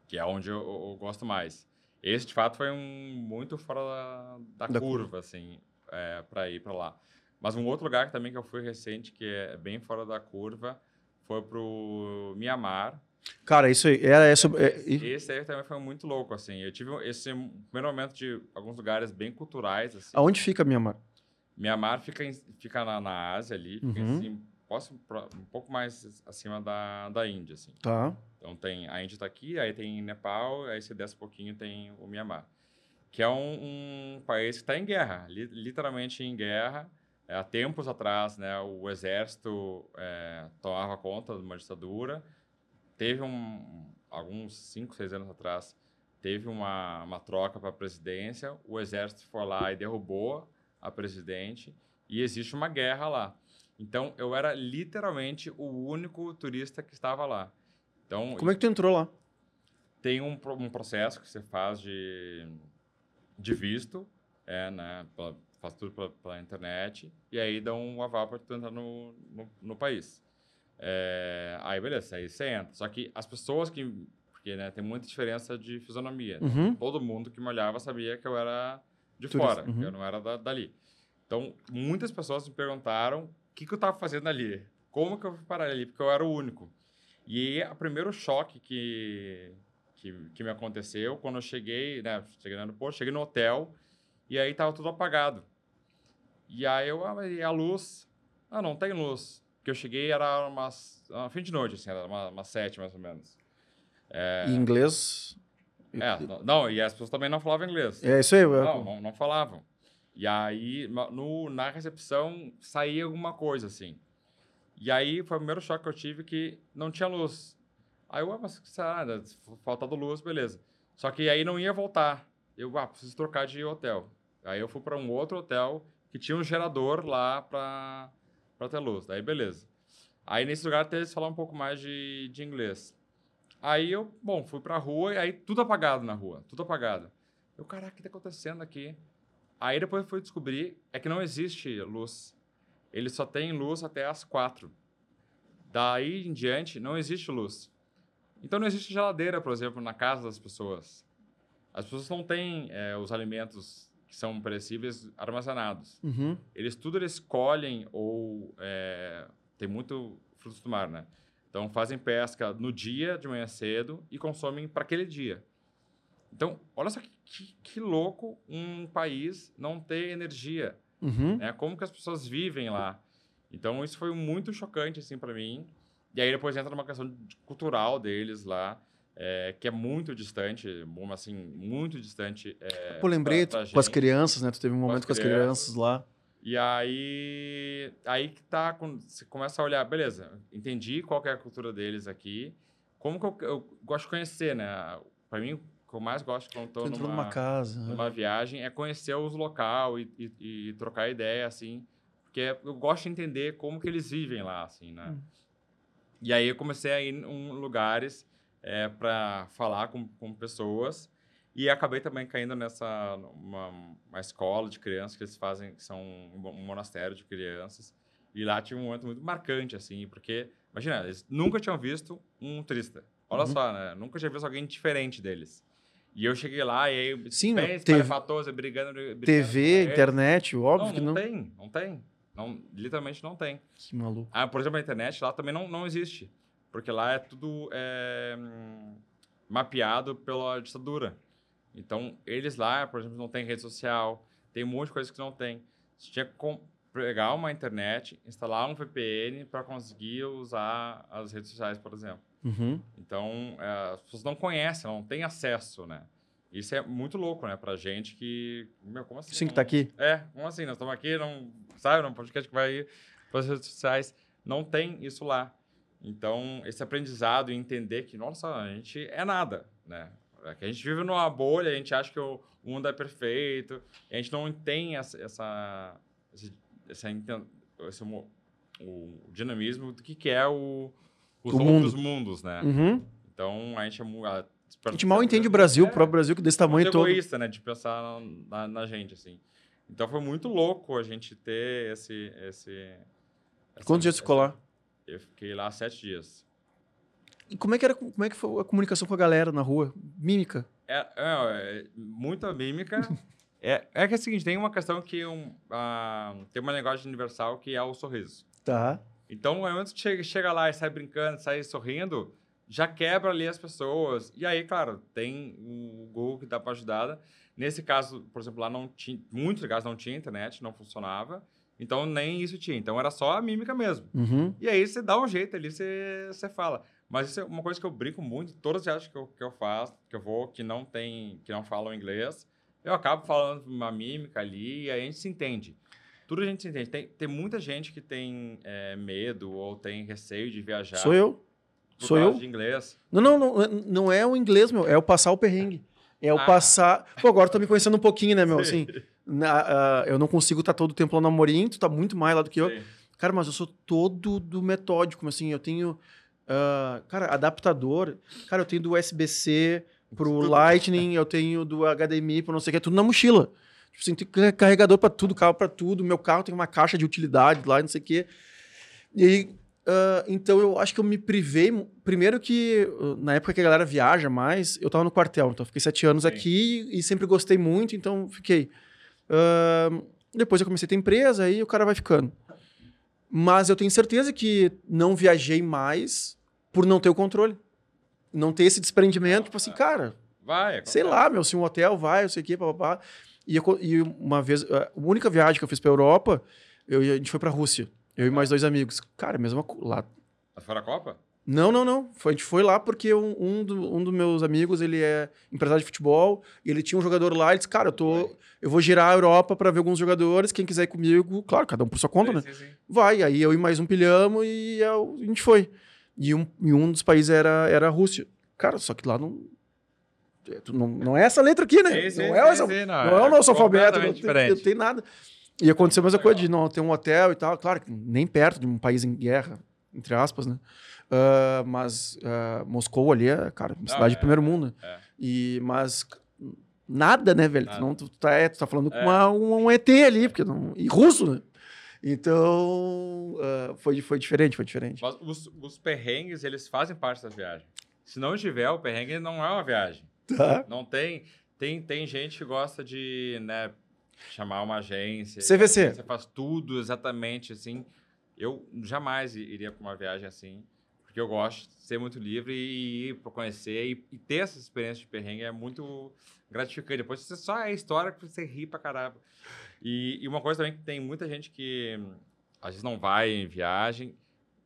[SPEAKER 2] que é onde eu, eu, gosto mais. Esse de fato foi um muito fora da, da, da curva, curva, assim, é, para ir para lá. Mas um outro lugar também que eu fui recente que é bem fora da curva foi pro Mianmar,
[SPEAKER 1] Cara, isso aí era essa.
[SPEAKER 2] É, esse aí também foi muito louco, assim. Eu tive esse primeiro momento de alguns lugares bem culturais. Assim.
[SPEAKER 1] Aonde fica Mianmar?
[SPEAKER 2] Mianmar fica, em, fica na, na Ásia ali, fica uhum. assim, posso, um pouco mais acima da, da Índia, assim.
[SPEAKER 1] Tá.
[SPEAKER 2] Então tem a Índia está aqui, aí tem Nepal, aí você desce um pouquinho tem o Mianmar, que é um, um país que está em guerra, li, literalmente em guerra. É, há tempos atrás, né, o exército é, tomava conta de uma ditadura teve um, alguns 5, 6 anos atrás, teve uma, uma troca para a presidência, o exército foi lá e derrubou a presidente e existe uma guerra lá. Então, eu era literalmente o único turista que estava lá. Então,
[SPEAKER 1] Como é que tu entrou lá?
[SPEAKER 2] Tem um, um processo que você faz de, de visto, é, né, faz tudo pela, pela internet, e aí dá um aval para tu entrar no, no, no país. É, aí, beleza, aí você entra. Só que as pessoas que. Porque né, tem muita diferença de fisionomia.
[SPEAKER 1] Uhum.
[SPEAKER 2] Todo mundo que me olhava sabia que eu era de Turista. fora, uhum. que eu não era da, dali. Então, muitas pessoas me perguntaram o que, que eu estava fazendo ali. como que eu fui parar ali? Porque eu era o único. E o primeiro choque que, que, que me aconteceu, quando eu cheguei, né? Cheguei no aeroporto, cheguei no hotel, e aí tava tudo apagado. E aí eu, ah, e a luz? Ah, não tem luz. Porque eu cheguei, era umas, uma fim de noite, assim, era uma, uma sete, mais ou menos. É,
[SPEAKER 1] Em inglês.
[SPEAKER 2] é, não, não, e as pessoas também não falavam inglês.
[SPEAKER 1] É isso aí. eu-
[SPEAKER 2] Não, não, não falavam. E aí, no, na recepção, saía alguma coisa, assim. E aí, foi o primeiro choque que eu tive que não tinha luz. Aí eu, ah, mas será? né? Faltando luz, beleza. Só que aí não ia voltar. Eu, ah, preciso trocar de hotel. Aí eu fui para um outro hotel que tinha um gerador lá para para ter luz. Daí, beleza. Aí, nesse lugar, até eles falaram um pouco mais de, de inglês. Aí eu, bom, fui pra rua e aí tudo apagado na rua, tudo apagado. Eu, caraca, o que tá acontecendo aqui? Aí depois eu fui descobrir é que não existe luz. Ele só tem luz até às quatro. Daí em diante não existe luz. Então não existe geladeira, por exemplo, na casa das pessoas. As pessoas não têm eh, os alimentos que são perecíveis armazenados.
[SPEAKER 1] Uhum.
[SPEAKER 2] Eles tudo eles colhem ou é, tem muito frutos do mar, né? Então fazem pesca no dia de manhã cedo e consomem para aquele dia. Então olha só que, que, que louco um país não ter energia,
[SPEAKER 1] Uhum.
[SPEAKER 2] né? Como que as pessoas vivem lá? Então isso foi muito chocante assim para mim. E aí depois entra numa questão cultural deles lá. É, que é muito distante, bom, assim, muito distante. é,
[SPEAKER 1] Pô, lembrei
[SPEAKER 2] pra- pra
[SPEAKER 1] com as
[SPEAKER 2] gente.
[SPEAKER 1] crianças, né? Tu teve um momento com as
[SPEAKER 2] crianças.
[SPEAKER 1] crianças lá.
[SPEAKER 2] E aí, aí que tá, você começa a olhar, beleza, entendi qual que é a cultura deles aqui, como que eu, eu gosto de conhecer, né? Para mim, o que eu mais gosto quando
[SPEAKER 1] entrou
[SPEAKER 2] numa,
[SPEAKER 1] numa casa.
[SPEAKER 2] numa viagem é conhecer os local e, e- e trocar ideia, assim, porque eu gosto de entender como que eles vivem lá, assim, né?
[SPEAKER 1] Hum.
[SPEAKER 2] E aí eu comecei a ir em lugares é, para falar com, com pessoas e acabei também caindo nessa uma, uma escola de crianças que eles fazem, que são um mo- monastério de crianças. E lá tinha um momento muito marcante, assim, porque, imagina, eles nunca tinham visto um turista. Olha
[SPEAKER 1] Uhum.
[SPEAKER 2] só, né? Nunca tinha visto alguém diferente deles. E eu cheguei lá e aí,
[SPEAKER 1] Sim, meu,
[SPEAKER 2] espalhafatoso, brigando, brigando
[SPEAKER 1] TV, internet, óbvio
[SPEAKER 2] não,
[SPEAKER 1] que
[SPEAKER 2] não
[SPEAKER 1] não.
[SPEAKER 2] tem, não tem. Não, literalmente não tem.
[SPEAKER 1] Que maluco.
[SPEAKER 2] Ah, por exemplo, a internet lá também não, não existe. Porque lá é tudo é, mapeado pela ditadura. Então, eles lá, por exemplo, não tem rede social, tem um monte de coisa que não tem. Você tinha que pegar uma internet, instalar um VPN para conseguir usar as redes sociais, por exemplo.
[SPEAKER 1] Uhum.
[SPEAKER 2] Então, é, as pessoas não conhecem, não têm acesso, né? Isso é muito louco, né? Pra gente que... Meu, como assim?
[SPEAKER 1] Sim, que tá aqui.
[SPEAKER 2] é, como assim? Nós estamos aqui, não, sabe, num podcast que vai para as redes sociais. Não tem isso lá. Então, esse aprendizado e entender que, nossa, a gente é nada, né? É que a gente vive numa bolha, a gente acha que o mundo é perfeito, a gente não tem essa, essa, esse, essa esse mo- o dinamismo do que, que é o, os
[SPEAKER 1] O
[SPEAKER 2] outros mundos, né?
[SPEAKER 1] Uhum.
[SPEAKER 2] Então, a gente é... A,
[SPEAKER 1] A gente mal entende o Brasil, o próprio Brasil, que desse tamanho
[SPEAKER 2] muito
[SPEAKER 1] todo.
[SPEAKER 2] egoísta, né? De pensar na, na gente, assim. Então foi muito louco a gente ter esse. esse
[SPEAKER 1] Quantos dias ficou lá?
[SPEAKER 2] Eu fiquei lá sete dias.
[SPEAKER 1] E como é que era, como é que foi a comunicação com a galera na rua? Mímica.
[SPEAKER 2] É, é, é, muita mímica. é, é que é o seguinte: tem uma questão que um, ah, tem uma linguagem universal que é o sorriso.
[SPEAKER 1] Tá.
[SPEAKER 2] Então, antes de chega, chega lá e sai brincando, sai sorrindo, já quebra ali as pessoas. E aí, claro, tem o Google que dá para ajudar. Nesse caso, por exemplo, lá não tinha, muitos lugares não tinha internet, não funcionava. Então, nem isso tinha. Então, era só a mímica mesmo.
[SPEAKER 1] Uhum.
[SPEAKER 2] E aí, você dá um jeito ali, você, você fala. Mas isso é uma coisa que eu brinco muito. Todas as viagens que eu, que eu faço, que eu vou, que não tem, que não falam inglês, eu acabo falando uma mímica ali e aí a gente se entende. Tudo a gente se entende. Tem, tem muita gente que tem é, medo ou tem receio de viajar.
[SPEAKER 1] Sou eu. Sou eu.
[SPEAKER 2] de inglês.
[SPEAKER 1] Não, não, não, não é o inglês, meu. É o passar o perrengue. É o
[SPEAKER 2] Ah.
[SPEAKER 1] passar. Pô, agora tá me conhecendo um pouquinho, né, meu?
[SPEAKER 2] Sim.
[SPEAKER 1] Assim, na- ah, eu não consigo estar todo o tempo lá no Amorim, tu tá muito mais lá do que eu.
[SPEAKER 2] Sim.
[SPEAKER 1] Cara, mas eu sou todo do metódico, assim, eu tenho. ah, cara, adaptador. Cara, eu tenho do USB-C pro. Lightning, eu tenho do HDMI pro não sei o que, tudo na mochila. Tipo assim, tem ca- carregador pra tudo, carro pra tudo. Meu carro tem uma caixa de utilidade lá, não sei o quê. E aí, ah, então eu acho que eu me privei. Primeiro que, na época que a galera viaja mais, eu tava no quartel. Então eu fiquei sete anos
[SPEAKER 2] Sim.
[SPEAKER 1] aqui e sempre gostei muito, então fiquei. Ah, depois eu comecei a ter empresa, aí o cara vai ficando. Mas eu tenho certeza que não viajei mais por não ter o controle. Não ter esse desprendimento, tipo assim, cara,
[SPEAKER 2] Vai,
[SPEAKER 1] sei lá, meu, se um hotel vai, eu sei o quê, papapá. E, eu- e uma vez, a única viagem que eu fiz pra Europa, eu, a gente foi pra Rússia. Eu e mais dois amigos. Cara, mesma coisa. Lá.
[SPEAKER 2] Mas fora a Copa?
[SPEAKER 1] Não, não, não. Foi, a gente foi lá porque um, um, do- um dos meus amigos, ele é empresário de futebol, e ele tinha um jogador lá, ele disse, cara, eu, tô, eu vou girar a Europa pra ver alguns jogadores, quem quiser ir comigo, claro, cada um por sua conta,
[SPEAKER 2] sim,
[SPEAKER 1] né?
[SPEAKER 2] Sim, sim.
[SPEAKER 1] Vai, aí eu e mais um pilhamos e eu- a gente foi. E um, e um dos países era, era a Rússia. Cara, só que lá não. é, Não, não é essa letra aqui, né? Não, é essa,
[SPEAKER 2] sim,
[SPEAKER 1] não é o nosso alfabeto, não tem, não tem nada. E aconteceu a mesma coisa de não ter um hotel e tal. Claro, nem perto de um país em guerra, entre aspas, né? Ah, mas ah, Moscou ali é, cara, uma cidade
[SPEAKER 2] é,
[SPEAKER 1] de primeiro mundo. né?
[SPEAKER 2] é.
[SPEAKER 1] E, mas nada, né, velho? Tu,
[SPEAKER 2] Nada.
[SPEAKER 1] não, tu, tá, é, tu tá falando
[SPEAKER 2] É.
[SPEAKER 1] com uma- um, ET ali, porque não, e russo, né? Então, ah, foi, foi diferente, foi diferente.
[SPEAKER 2] Mas os, os perrengues, eles fazem parte da viagem. Se não tiver, o perrengue não é uma viagem.
[SPEAKER 1] Tá.
[SPEAKER 2] Não tem... Tem, tem gente que gosta de, né, chamar uma agência.
[SPEAKER 1] CVC.
[SPEAKER 2] Você faz tudo exatamente assim. Eu jamais iria para uma viagem assim, porque eu gosto de ser muito livre e ir para conhecer e, e ter essa experiência de perrengue é muito gratificante. Depois você só é história que você ri pra caramba. E, e uma coisa também que tem muita gente que às vezes não vai em viagem.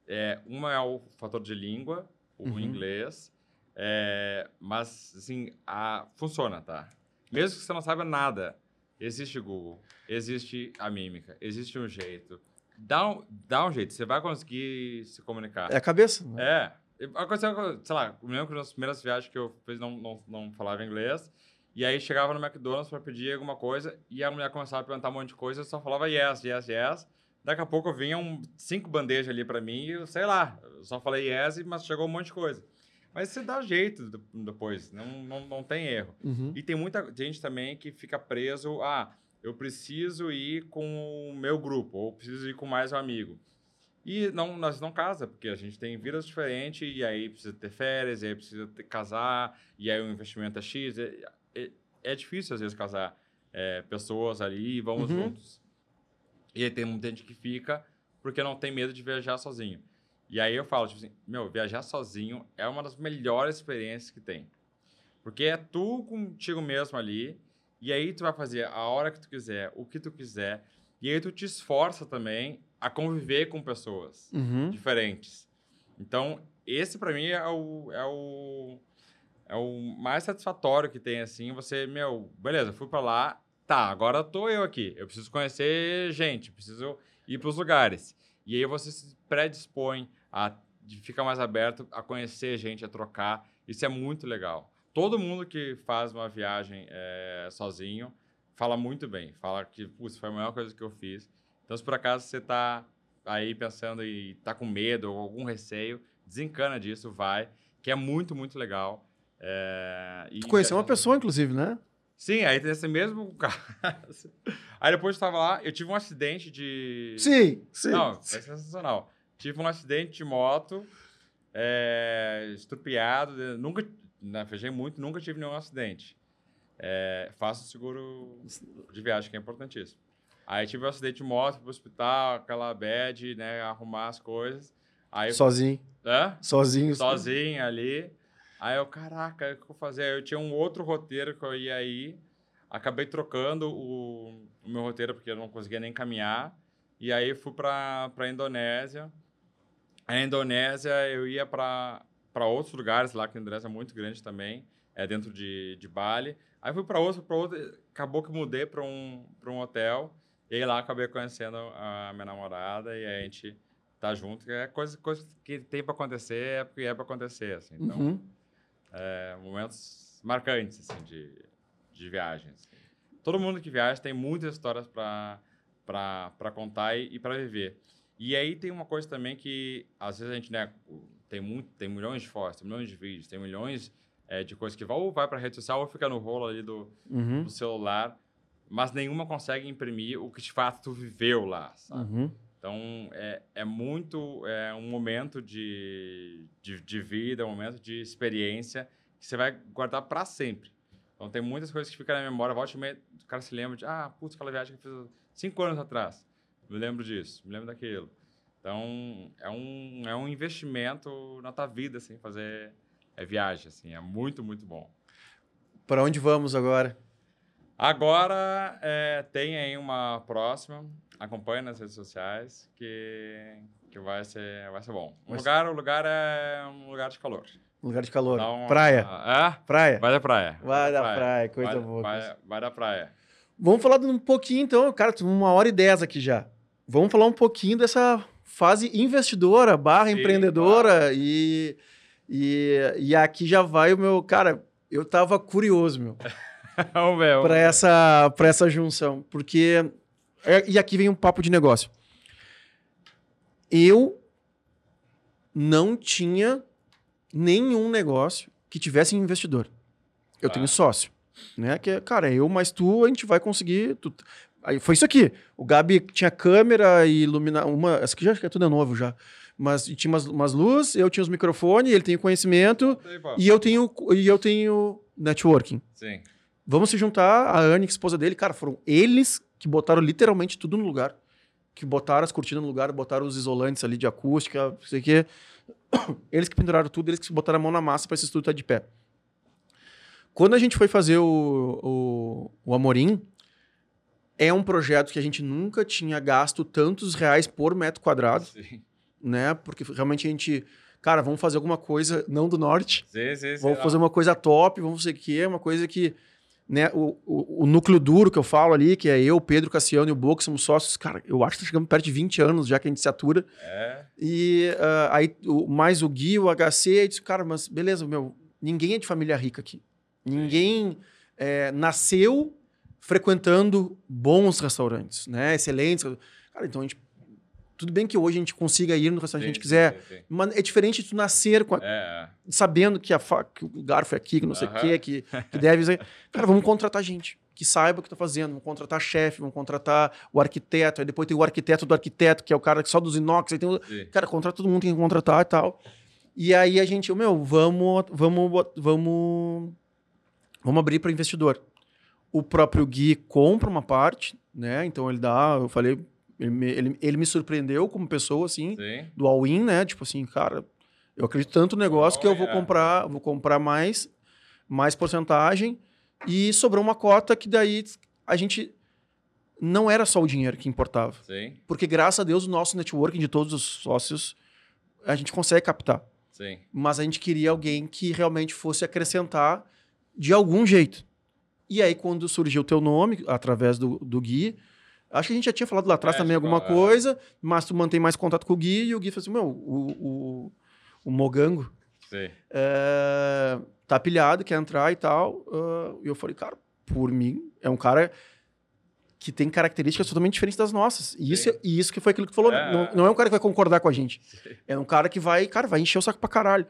[SPEAKER 2] É, uma é o fator de língua, o
[SPEAKER 1] Uhum.
[SPEAKER 2] inglês. É, mas, assim, a, funciona, tá? Mesmo que você não saiba nada, existe Google, existe a mímica, existe um jeito. Dá um, dá um jeito, você vai conseguir se comunicar.
[SPEAKER 1] É a cabeça. né?
[SPEAKER 2] É. Aconteceu, sei lá, eu lembro que nas primeiras viagens que eu fiz não, não, não falava inglês. E aí chegava no McDonald's para pedir alguma coisa e a mulher começava a perguntar um monte de coisa, eu só falava yes, yes, yes. Daqui a pouco vinham um, cinco bandejas ali para mim e eu sei lá, eu só falei yes, mas chegou um monte de coisa. Mas você dá jeito de- depois, não, não, não tem erro.
[SPEAKER 1] Uhum.
[SPEAKER 2] E tem muita gente também que fica preso a eu preciso ir com o meu grupo, ou preciso ir com mais um amigo. E não, nós não casa, porque a gente tem vidas diferentes, e aí precisa ter férias, e aí precisa ter, casar, e aí o investimento é X. É, é, é difícil, às vezes, casar é, pessoas ali e vamos
[SPEAKER 1] Uhum.
[SPEAKER 2] juntos. E aí tem muita gente que fica porque não tem medo de viajar sozinho. E aí eu falo, tipo assim, meu, viajar sozinho é uma das melhores experiências que tem. Porque é tu contigo mesmo ali, e aí tu vai fazer a hora que tu quiser, o que tu quiser, e aí tu te esforça também a conviver com pessoas
[SPEAKER 1] Uhum.
[SPEAKER 2] diferentes. Então, esse para mim é o, é o é o mais satisfatório que tem assim, você, meu, beleza, fui para lá, tá, agora tô eu aqui. Eu preciso conhecer gente, preciso ir para os lugares. E aí você se predispõe a ficar mais aberto a conhecer gente, a trocar. Isso é muito legal. Todo mundo que faz uma viagem eh, sozinho fala muito bem. Fala que, putz, foi a melhor coisa que eu fiz. Então, se por acaso você tá aí pensando e tá com medo ou algum receio, desencana disso, vai, que é muito, muito legal. É,
[SPEAKER 1] Tu conheceu uma pessoa, inclusive, né?
[SPEAKER 2] Sim, aí tem esse mesmo caso. Aí depois eu tava lá, eu tive um acidente de.
[SPEAKER 1] Sim, sim.
[SPEAKER 2] Não, é sensacional. Tive um acidente de moto, é, estrupiado. Nunca. Viajei muito, nunca tive nenhum acidente. É, faço seguro de viagem, que é importantíssimo. Aí tive um acidente de moto, fui pro hospital, aquela bad, né? Arrumar as coisas. Aí
[SPEAKER 1] Sozinho.
[SPEAKER 2] Hã?
[SPEAKER 1] Sozinho.
[SPEAKER 2] sozinho ali. Aí eu, caraca, o que eu vou fazer? Aí Eu tinha um outro roteiro que eu ia ir. Acabei trocando o, o meu roteiro porque eu não conseguia nem caminhar. E aí fui para a Indonésia. A Indonésia eu ia para outros lugares lá, que a Indonésia é muito grande também. É dentro de, de Bali. Aí fui para outro, para outro. Acabou que mudei para um, pra um hotel. E aí lá acabei conhecendo a minha namorada. E a gente tá junto. É coisa, coisa que tem para acontecer, é porque é para acontecer. Assim. Então,
[SPEAKER 1] Uhum.
[SPEAKER 2] é, momentos marcantes assim, de, de viagens. Todo mundo que viaja tem muitas histórias para contar e, e para viver. E aí tem uma coisa também que, às vezes, a gente né, tem, muito, tem milhões de fotos, tem milhões de vídeos, tem milhões é, de coisas que vai, ou vai para a rede social ou fica no rolo ali do,
[SPEAKER 1] Uhum.
[SPEAKER 2] do celular, mas nenhuma consegue imprimir o que de fato tu viveu lá, sabe?
[SPEAKER 1] Uhum.
[SPEAKER 2] Então, é, é muito é um momento de, de, de vida, um momento de experiência que você vai guardar para sempre. Então, tem muitas coisas que ficam na memória. Volte e meia, o cara se lembra de, ah, putz, aquela viagem que eu fiz cinco anos atrás. Me lembro disso, me lembro daquilo. Então, é um, é um investimento na tua vida, assim, fazer é viagem, assim. É muito, muito bom.
[SPEAKER 1] Para onde vamos agora?
[SPEAKER 2] Agora, é, tem aí uma próxima. Acompanhe nas redes sociais, que, que vai, ser, vai ser bom. O lugar, o lugar é um lugar de calor.
[SPEAKER 1] Um lugar de calor. Uma, praia.
[SPEAKER 2] É?
[SPEAKER 1] Praia.
[SPEAKER 2] Vai da praia.
[SPEAKER 1] Vai, da praia, praia coisa
[SPEAKER 2] vai,
[SPEAKER 1] boa.
[SPEAKER 2] Vai, vai da praia.
[SPEAKER 1] Vamos falar um pouquinho, então. Cara, uma hora e dez aqui já. Vamos falar um pouquinho dessa fase investidora, barra Sim, empreendedora. Claro. E, e, e aqui já vai o meu. Cara, eu tava curioso, meu. para essa, pra essa junção. Porque. É, e aqui vem um papo de negócio. Eu não tinha nenhum negócio que tivesse investidor. Eu ah. tenho sócio. Né? Que é, cara, eu mais tu, a gente vai conseguir. Tu... Aí foi isso aqui. O Gabi tinha câmera e iluminar. Uma. Essa aqui já é tudo é novo já. Mas tinha umas, umas luzes, eu tinha os microfones, ele tem conhecimento. e eu tenho, e eu tenho networking.
[SPEAKER 2] Sim.
[SPEAKER 1] Vamos se juntar, a Anne, esposa dele, cara, foram eles que botaram literalmente tudo no lugar. Que botaram as cortinas no lugar, botaram os isolantes ali de acústica, não sei o quê. Eles que penduraram tudo, eles que botaram a mão na massa para esse estúdio estar de pé. Quando a gente foi fazer o, o, o Amorim, é um projeto que a gente nunca tinha gasto tantos reais por metro quadrado, Sim. né? Porque realmente a gente, cara, vamos fazer alguma coisa não do norte,
[SPEAKER 2] sim, sim,
[SPEAKER 1] vamos fazer uma coisa top, vamos fazer o quê? Uma coisa que, né? O, o, o, núcleo duro que eu falo ali, que é eu, Pedro, Cassiano e o Boca, somos sócios, cara, eu acho que tá chegando perto de 20 anos já que a gente se atura.
[SPEAKER 2] É.
[SPEAKER 1] E uh, aí o, mais o Gui, o HC, eu disse, cara, mas beleza, meu, ninguém é de família rica aqui. Ninguém é, nasceu frequentando bons restaurantes, né? Excelentes. Cara, então a gente. Tudo bem que hoje a gente consiga ir no restaurante sim, que a gente quiser, sim, sim. mas é diferente de tu nascer a, é. sabendo que, a que o garfo é aqui, que não sei o uh -huh. quê, que, que deve. Cara, vamos contratar gente que saiba o que está fazendo, vamos contratar chefe, vamos contratar o arquiteto, aí depois tem o arquiteto do arquiteto, que é o cara só dos inox, aí tem o... Cara, contrata todo mundo, tem que contratar e tal. E aí a gente, meu, vamos, vamos, vamos Vamos abrir para investidor. O próprio Gui compra uma parte, né? Então ele dá, eu falei, ele me, ele, ele me surpreendeu como pessoa, assim,
[SPEAKER 2] Sim.
[SPEAKER 1] do all-in, né? Tipo assim, cara, eu acredito tanto no negócio oh, que eu vou comprar, vou comprar mais, mais porcentagem e sobrou uma cota que daí a gente não era só o dinheiro que importava.
[SPEAKER 2] Sim.
[SPEAKER 1] Porque graças a Deus o nosso networking de todos os sócios a gente consegue captar.
[SPEAKER 2] Sim.
[SPEAKER 1] Mas a gente queria alguém que realmente fosse acrescentar de algum jeito. E aí, quando surgiu o teu nome, através do, do Gui, acho que a gente já tinha falado lá atrás é, também alguma é. coisa, mas tu mantém mais contato com o Gui, e o Gui falou assim, meu, o, o, o Mogango é, tá pilhado, quer entrar e tal. Uh, e eu falei, cara, por mim, é um cara que tem características totalmente diferentes das nossas. E isso, e isso que foi aquilo que tu falou. É. Não, não, é um cara que vai concordar com a gente. Sim. É um cara que vai, cara, vai encher o saco pra caralho.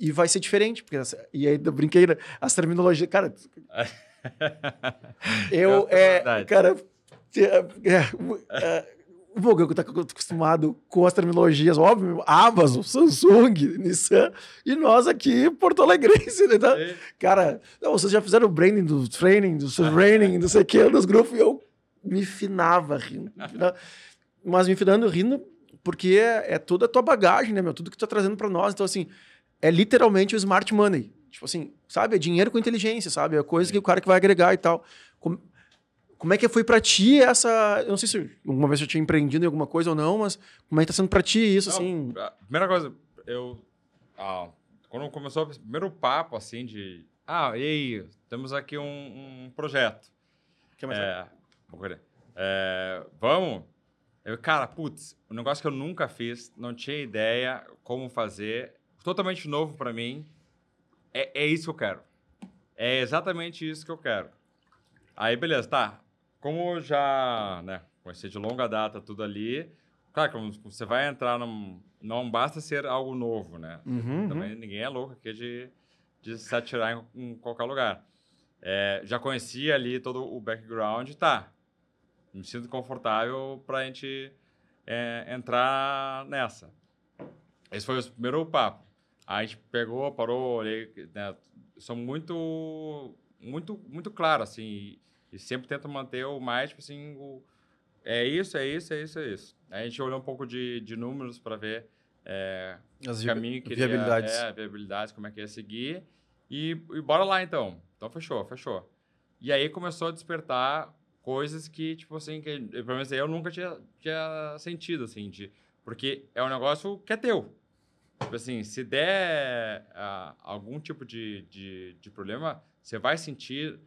[SPEAKER 1] E vai ser diferente, porque e aí eu brinquei, né? as terminologias, cara. eu é, cara, é, é, o Vogel que tá acostumado com as terminologias, óbvio, Amazon, Samsung, Nissan, e nós aqui, Porto Alegrense, né? Tá? Cara, não, vocês já fizeram o branding do training, do training, não sei o que, dos grupos, e eu me finava rindo. Me finava, mas me finando rindo porque é, é toda a tua bagagem, né, meu? Tudo que tu tá trazendo para nós. Então, assim, é literalmente o smart money. Tipo assim, sabe? É dinheiro com inteligência, sabe? É coisa que o cara que vai agregar e tal. Como, como é que foi para ti essa. Eu não sei se alguma vez eu tinha empreendido em alguma coisa ou não, mas como é que tá sendo para ti isso, não, assim?
[SPEAKER 2] Primeira coisa, eu. Ah, quando começou o primeiro papo, assim, de. Ah, e aí? Temos aqui um, um projeto.
[SPEAKER 1] Que mais é,
[SPEAKER 2] é, vamos? Eu, cara, putz, um negócio que eu nunca fiz, não tinha ideia como fazer totalmente novo para mim. É, é isso que eu quero. É exatamente isso que eu quero. Aí, beleza, tá. Como já, né, conheci de longa data tudo ali, claro que você vai entrar num... Não basta ser algo novo, né?
[SPEAKER 1] Uhum,
[SPEAKER 2] Também
[SPEAKER 1] uhum.
[SPEAKER 2] ninguém é louco aqui de, de se atirar em, em qualquer lugar. É, já conhecia ali todo o background, tá. Me sinto confortável para a gente é, entrar nessa. Esse foi o primeiro papo. Aí a gente pegou, parou, olhei, né? Sou muito, muito, muito claro, assim, e, e, sempre tento manter o mais, tipo assim, o, é isso, é isso, é isso, é isso. Aí a gente olhou um pouco de, de números para ver é,
[SPEAKER 1] As
[SPEAKER 2] o caminho que
[SPEAKER 1] viabilidades.
[SPEAKER 2] Ia, é, viabilidades, como é que ia seguir. E, e bora lá, então. Então, fechou, fechou. E aí começou a despertar coisas que, tipo assim, que pelo menos eu nunca tinha, tinha sentido, assim, de, porque é um negócio que é teu. Tipo assim, se der uh, algum tipo de, de, de, problema, você vai sentir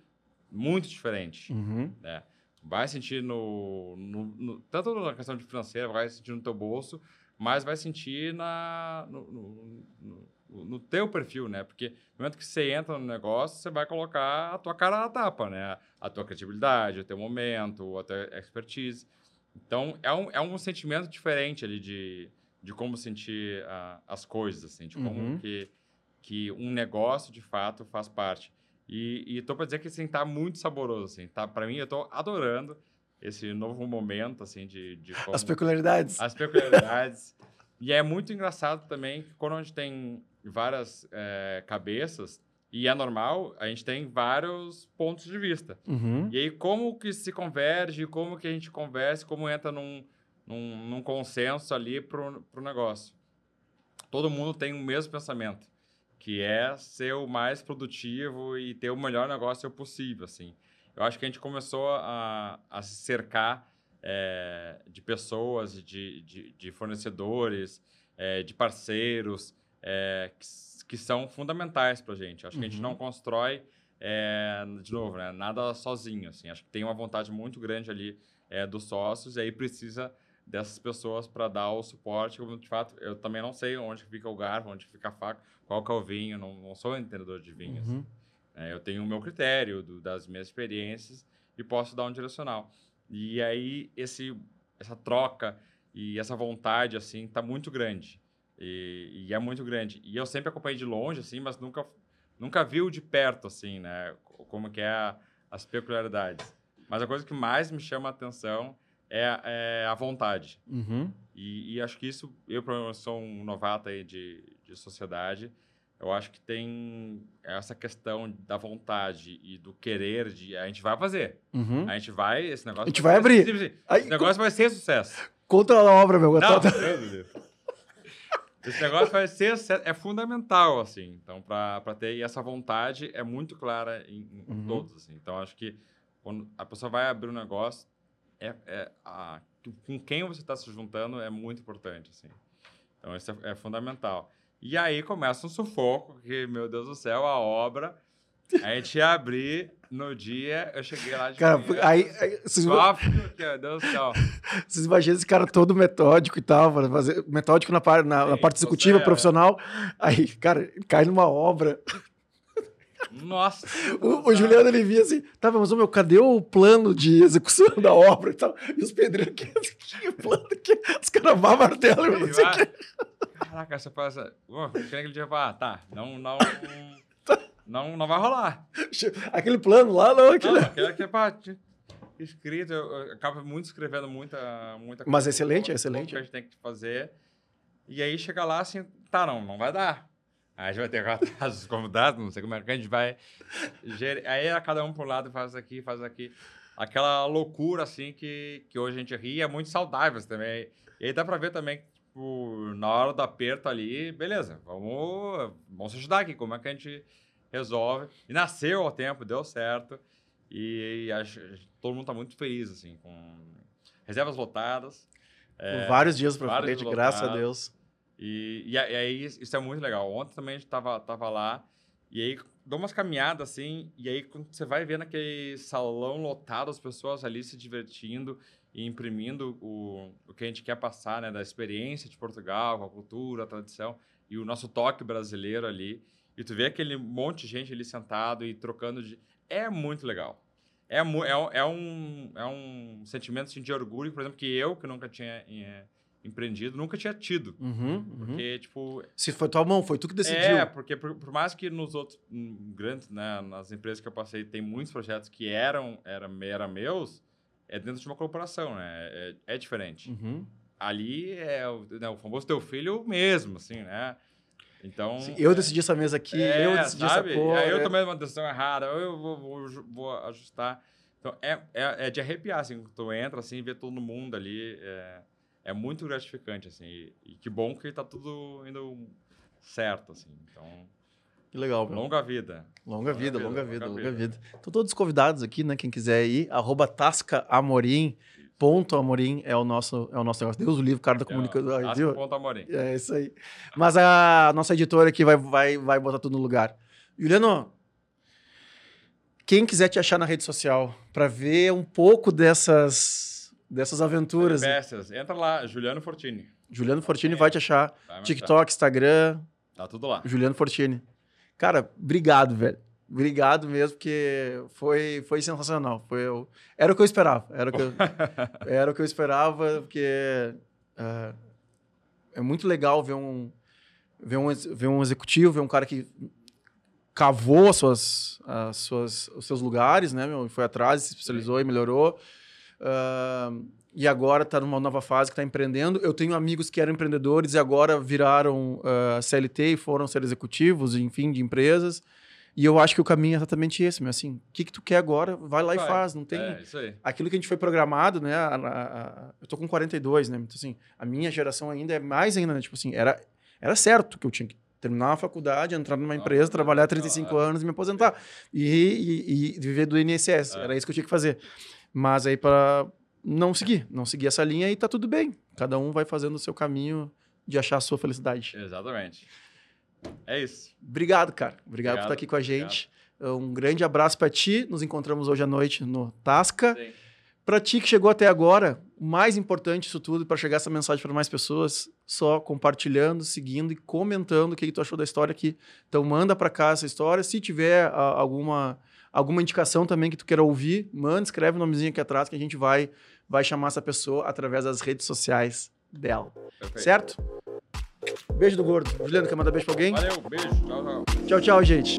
[SPEAKER 2] muito diferente,
[SPEAKER 1] uhum.
[SPEAKER 2] né? Vai sentir no, no, no, Tanto na questão de financeira, vai sentir no teu bolso, mas vai sentir na, no, no, no, teu perfil, né? Porque no momento que você entra no negócio, você vai colocar a tua cara na tapa, né? A tua criatividade, o teu momento, a tua expertise. Então, é um, é um sentimento diferente ali de, de como sentir uh, as coisas, assim, de como uhum. que, que um negócio, de fato, faz parte. E, e tô para dizer que, assim, tá muito saboroso, assim, tá? Para mim, eu tô adorando esse novo momento, assim, de... de
[SPEAKER 1] como... As peculiaridades.
[SPEAKER 2] As peculiaridades. e é muito engraçado também que quando a gente tem várias é, cabeças, e é normal, a gente tem vários pontos de vista.
[SPEAKER 1] Uhum.
[SPEAKER 2] E aí, como que se converge, como que a gente conversa, como entra num, num, num consenso ali para o negócio. Todo mundo tem o mesmo pensamento, que é ser o mais produtivo e ter o melhor negócio possível, assim. Eu acho que a gente começou a, a se cercar é, de pessoas, de, de, de fornecedores, é, de parceiros, é, que, que, são fundamentais para a gente. Acho uhum. que a gente não uhum. constrói, é, de novo, né, nada sozinho. Assim. Acho que tem uma vontade muito grande ali dos sócios e aí precisa dessas pessoas para dar o suporte. Como, de fato, eu também não sei onde fica o garfo, onde fica a faca, qual que é o vinho, não, não sou entendedor de vinhos.
[SPEAKER 1] Uhum.
[SPEAKER 2] É, eu tenho o meu critério do, das minhas experiências e posso dar um direcional. E aí, esse, essa troca e essa vontade, assim, tá muito grande. E, e, é muito grande. E eu sempre acompanhei de longe, assim, mas nunca, nunca viu de perto, assim, né? Como que é a, as peculiaridades. Mas a coisa que mais me chama a atenção é, é a vontade.
[SPEAKER 1] Uhum.
[SPEAKER 2] E, e, acho que isso, eu sou um novato aí de, de sociedade, eu acho que tem essa questão da vontade e do querer de a gente vai fazer.
[SPEAKER 1] Uhum.
[SPEAKER 2] A gente vai, esse negócio.
[SPEAKER 1] A gente vai, vai abrir.
[SPEAKER 2] Ser, esse negócio vai ser sucesso.
[SPEAKER 1] Conta a obra, meu.
[SPEAKER 2] Não, tá... Esse negócio vai ser é fundamental, assim. Então, para ter essa vontade é muito clara em, em uhum. todos, assim. Então, acho que quando a pessoa vai abrir um negócio, é, é a, com quem você está se juntando é muito importante, assim. Então, isso é, é fundamental. E aí começa um sufoco, que, meu Deus do céu, a obra a gente ia abrir no dia, eu cheguei lá de
[SPEAKER 1] cara, manhã, aí, aí vocês,
[SPEAKER 2] meu Deus do céu.
[SPEAKER 1] Vocês imaginam esse cara todo metódico e tal, fazer, metódico na, na, Sim, na parte executiva, é, profissional. Aí, cara, cai numa obra.
[SPEAKER 2] Nossa.
[SPEAKER 1] O, o Juliano ele via assim, tá, mas meu, cadê o plano de execução da obra e tal? E os pedreiros, que, que plano que os caras vão martelo, não sei o que.
[SPEAKER 2] Caraca, você passa. Pô, aquele dia, ah, tá, não, não. Não, não vai rolar.
[SPEAKER 1] Aquele plano lá, não. Aquele... Não,
[SPEAKER 2] aquele que é pra, escrito, eu, eu acabo muito escrevendo muita, muita
[SPEAKER 1] coisa. Mas excelente, é excelente.
[SPEAKER 2] Que a gente tem que fazer. E aí chega lá assim, tá, não, não vai dar. Aí a gente vai ter que atrás dos convidados, não sei como é que a gente vai. Aí é cada um por lado, faz aqui, faz aqui. Aquela loucura, assim, que, que hoje a gente ri é muito saudável também. E aí dá pra ver também que, tipo, na hora do aperto ali, beleza, vamos, vamos se ajudar aqui. Como é que a gente resolve. E nasceu ao tempo, deu certo. E, e todo mundo está muito feliz, assim, com reservas lotadas.
[SPEAKER 1] É, vários dias para frente, graças a Deus.
[SPEAKER 2] E, e, aí, isso é muito legal. Ontem também a gente tava, tava lá, e aí dou umas caminhadas, assim, e aí quando você vai vendo aquele salão lotado, as pessoas ali se divertindo e imprimindo o, o que a gente quer passar, né, da experiência de Portugal, com a cultura, a tradição, e o nosso toque brasileiro ali. E tu vê aquele monte de gente ali sentado e trocando de. É muito legal. É, é, é, um, é um sentimento assim, de orgulho, por exemplo, que eu, que nunca tinha é, empreendido, nunca tinha tido.
[SPEAKER 1] Uhum,
[SPEAKER 2] uhum. Porque, tipo.
[SPEAKER 1] Se foi tua mão, foi tu que decidiu.
[SPEAKER 2] É, porque por, por, mais que nos outros grandes, né, nas empresas que eu passei, tem muitos projetos que eram, eram, eram meus, é dentro de uma corporação, né? É, é diferente.
[SPEAKER 1] Uhum.
[SPEAKER 2] Ali é o, né, o famoso teu filho mesmo, assim, né? Então.
[SPEAKER 1] Sim, eu decidi essa mesa aqui, é, eu decidi
[SPEAKER 2] sabe?
[SPEAKER 1] essa cor.
[SPEAKER 2] Aí eu tomei uma decisão errada, eu vou, vou, vou, ajustar. Então, é, é, é de arrepiar, assim, quando tu entra, assim, vê todo mundo ali, é, é muito gratificante, assim, e, e que bom que tá tudo indo certo, assim, então...
[SPEAKER 1] Que legal, meu.
[SPEAKER 2] Longa vida.
[SPEAKER 1] Longa, vida, longa vida, longa vida. Estão todos convidados aqui, né? Quem quiser ir, arroba Tasca Amorim, ponto Amorim é o nosso, é o nosso negócio. Deus o livro, cara da comunicação.
[SPEAKER 2] É,
[SPEAKER 1] viu?
[SPEAKER 2] ponto Amorim.
[SPEAKER 1] É isso aí. Mas a nossa editora aqui vai, vai, vai botar tudo no lugar. Juliano, quem quiser te achar na rede social para ver um pouco dessas, dessas aventuras.
[SPEAKER 2] Peripécias. Entra lá, Juliano Fortini.
[SPEAKER 1] Juliano Fortini vai te achar. Vai TikTok, Instagram.
[SPEAKER 2] Tá tudo lá.
[SPEAKER 1] Juliano Fortini. Cara, obrigado, velho. Obrigado mesmo, porque foi, foi sensacional. Foi, eu, era o que eu esperava. Era o que eu, era o que eu esperava, porque uh, é muito legal ver um, ver, um, ver um executivo, ver um cara que cavou as suas, as suas, os seus lugares, né, meu? Foi atrás, se especializou Sim. e melhorou. Uh, e agora está numa nova fase que está empreendendo. Eu tenho amigos que eram empreendedores e agora viraram uh, ah, CLT e foram ser executivos, enfim, de empresas. E eu acho que o caminho é exatamente esse, meu. Assim, o que, que tu quer agora? Vai lá vai. e faz. Não tem.
[SPEAKER 2] É, isso aí.
[SPEAKER 1] Aquilo que a gente foi programado, né? A, a, a, eu tô com 42, né? Então, assim, a minha geração ainda é mais ainda, né? Tipo assim, era, era certo que eu tinha que terminar a faculdade, entrar numa empresa, trabalhar 35 anos e me aposentar. E, e, e viver do INSS. É. Era isso que eu tinha que fazer. Mas aí, para não seguir, não seguir essa linha e tá tudo bem. Cada um vai fazendo o seu caminho de achar a sua felicidade.
[SPEAKER 2] Exatamente. É isso.
[SPEAKER 1] Obrigado, cara. Obrigado, Obrigado por estar aqui com a gente. Obrigado. Um grande abraço para ti. Nos encontramos hoje à noite no Tasca. Para ti que chegou até agora, o mais importante disso tudo, para chegar essa mensagem para mais pessoas, só compartilhando, seguindo e comentando o que, que tu achou da história aqui. Então manda para cá essa história. Se tiver a, alguma Alguma indicação também que tu queira ouvir, manda, escreve o um nomezinho aqui atrás que a gente vai, vai chamar essa pessoa através das redes sociais dela. Perfeito. Certo? Beijo do gordo. Juliano, quer mandar beijo pra alguém?
[SPEAKER 2] Valeu, beijo. Tchau, tchau.
[SPEAKER 1] Tchau, tchau, gente.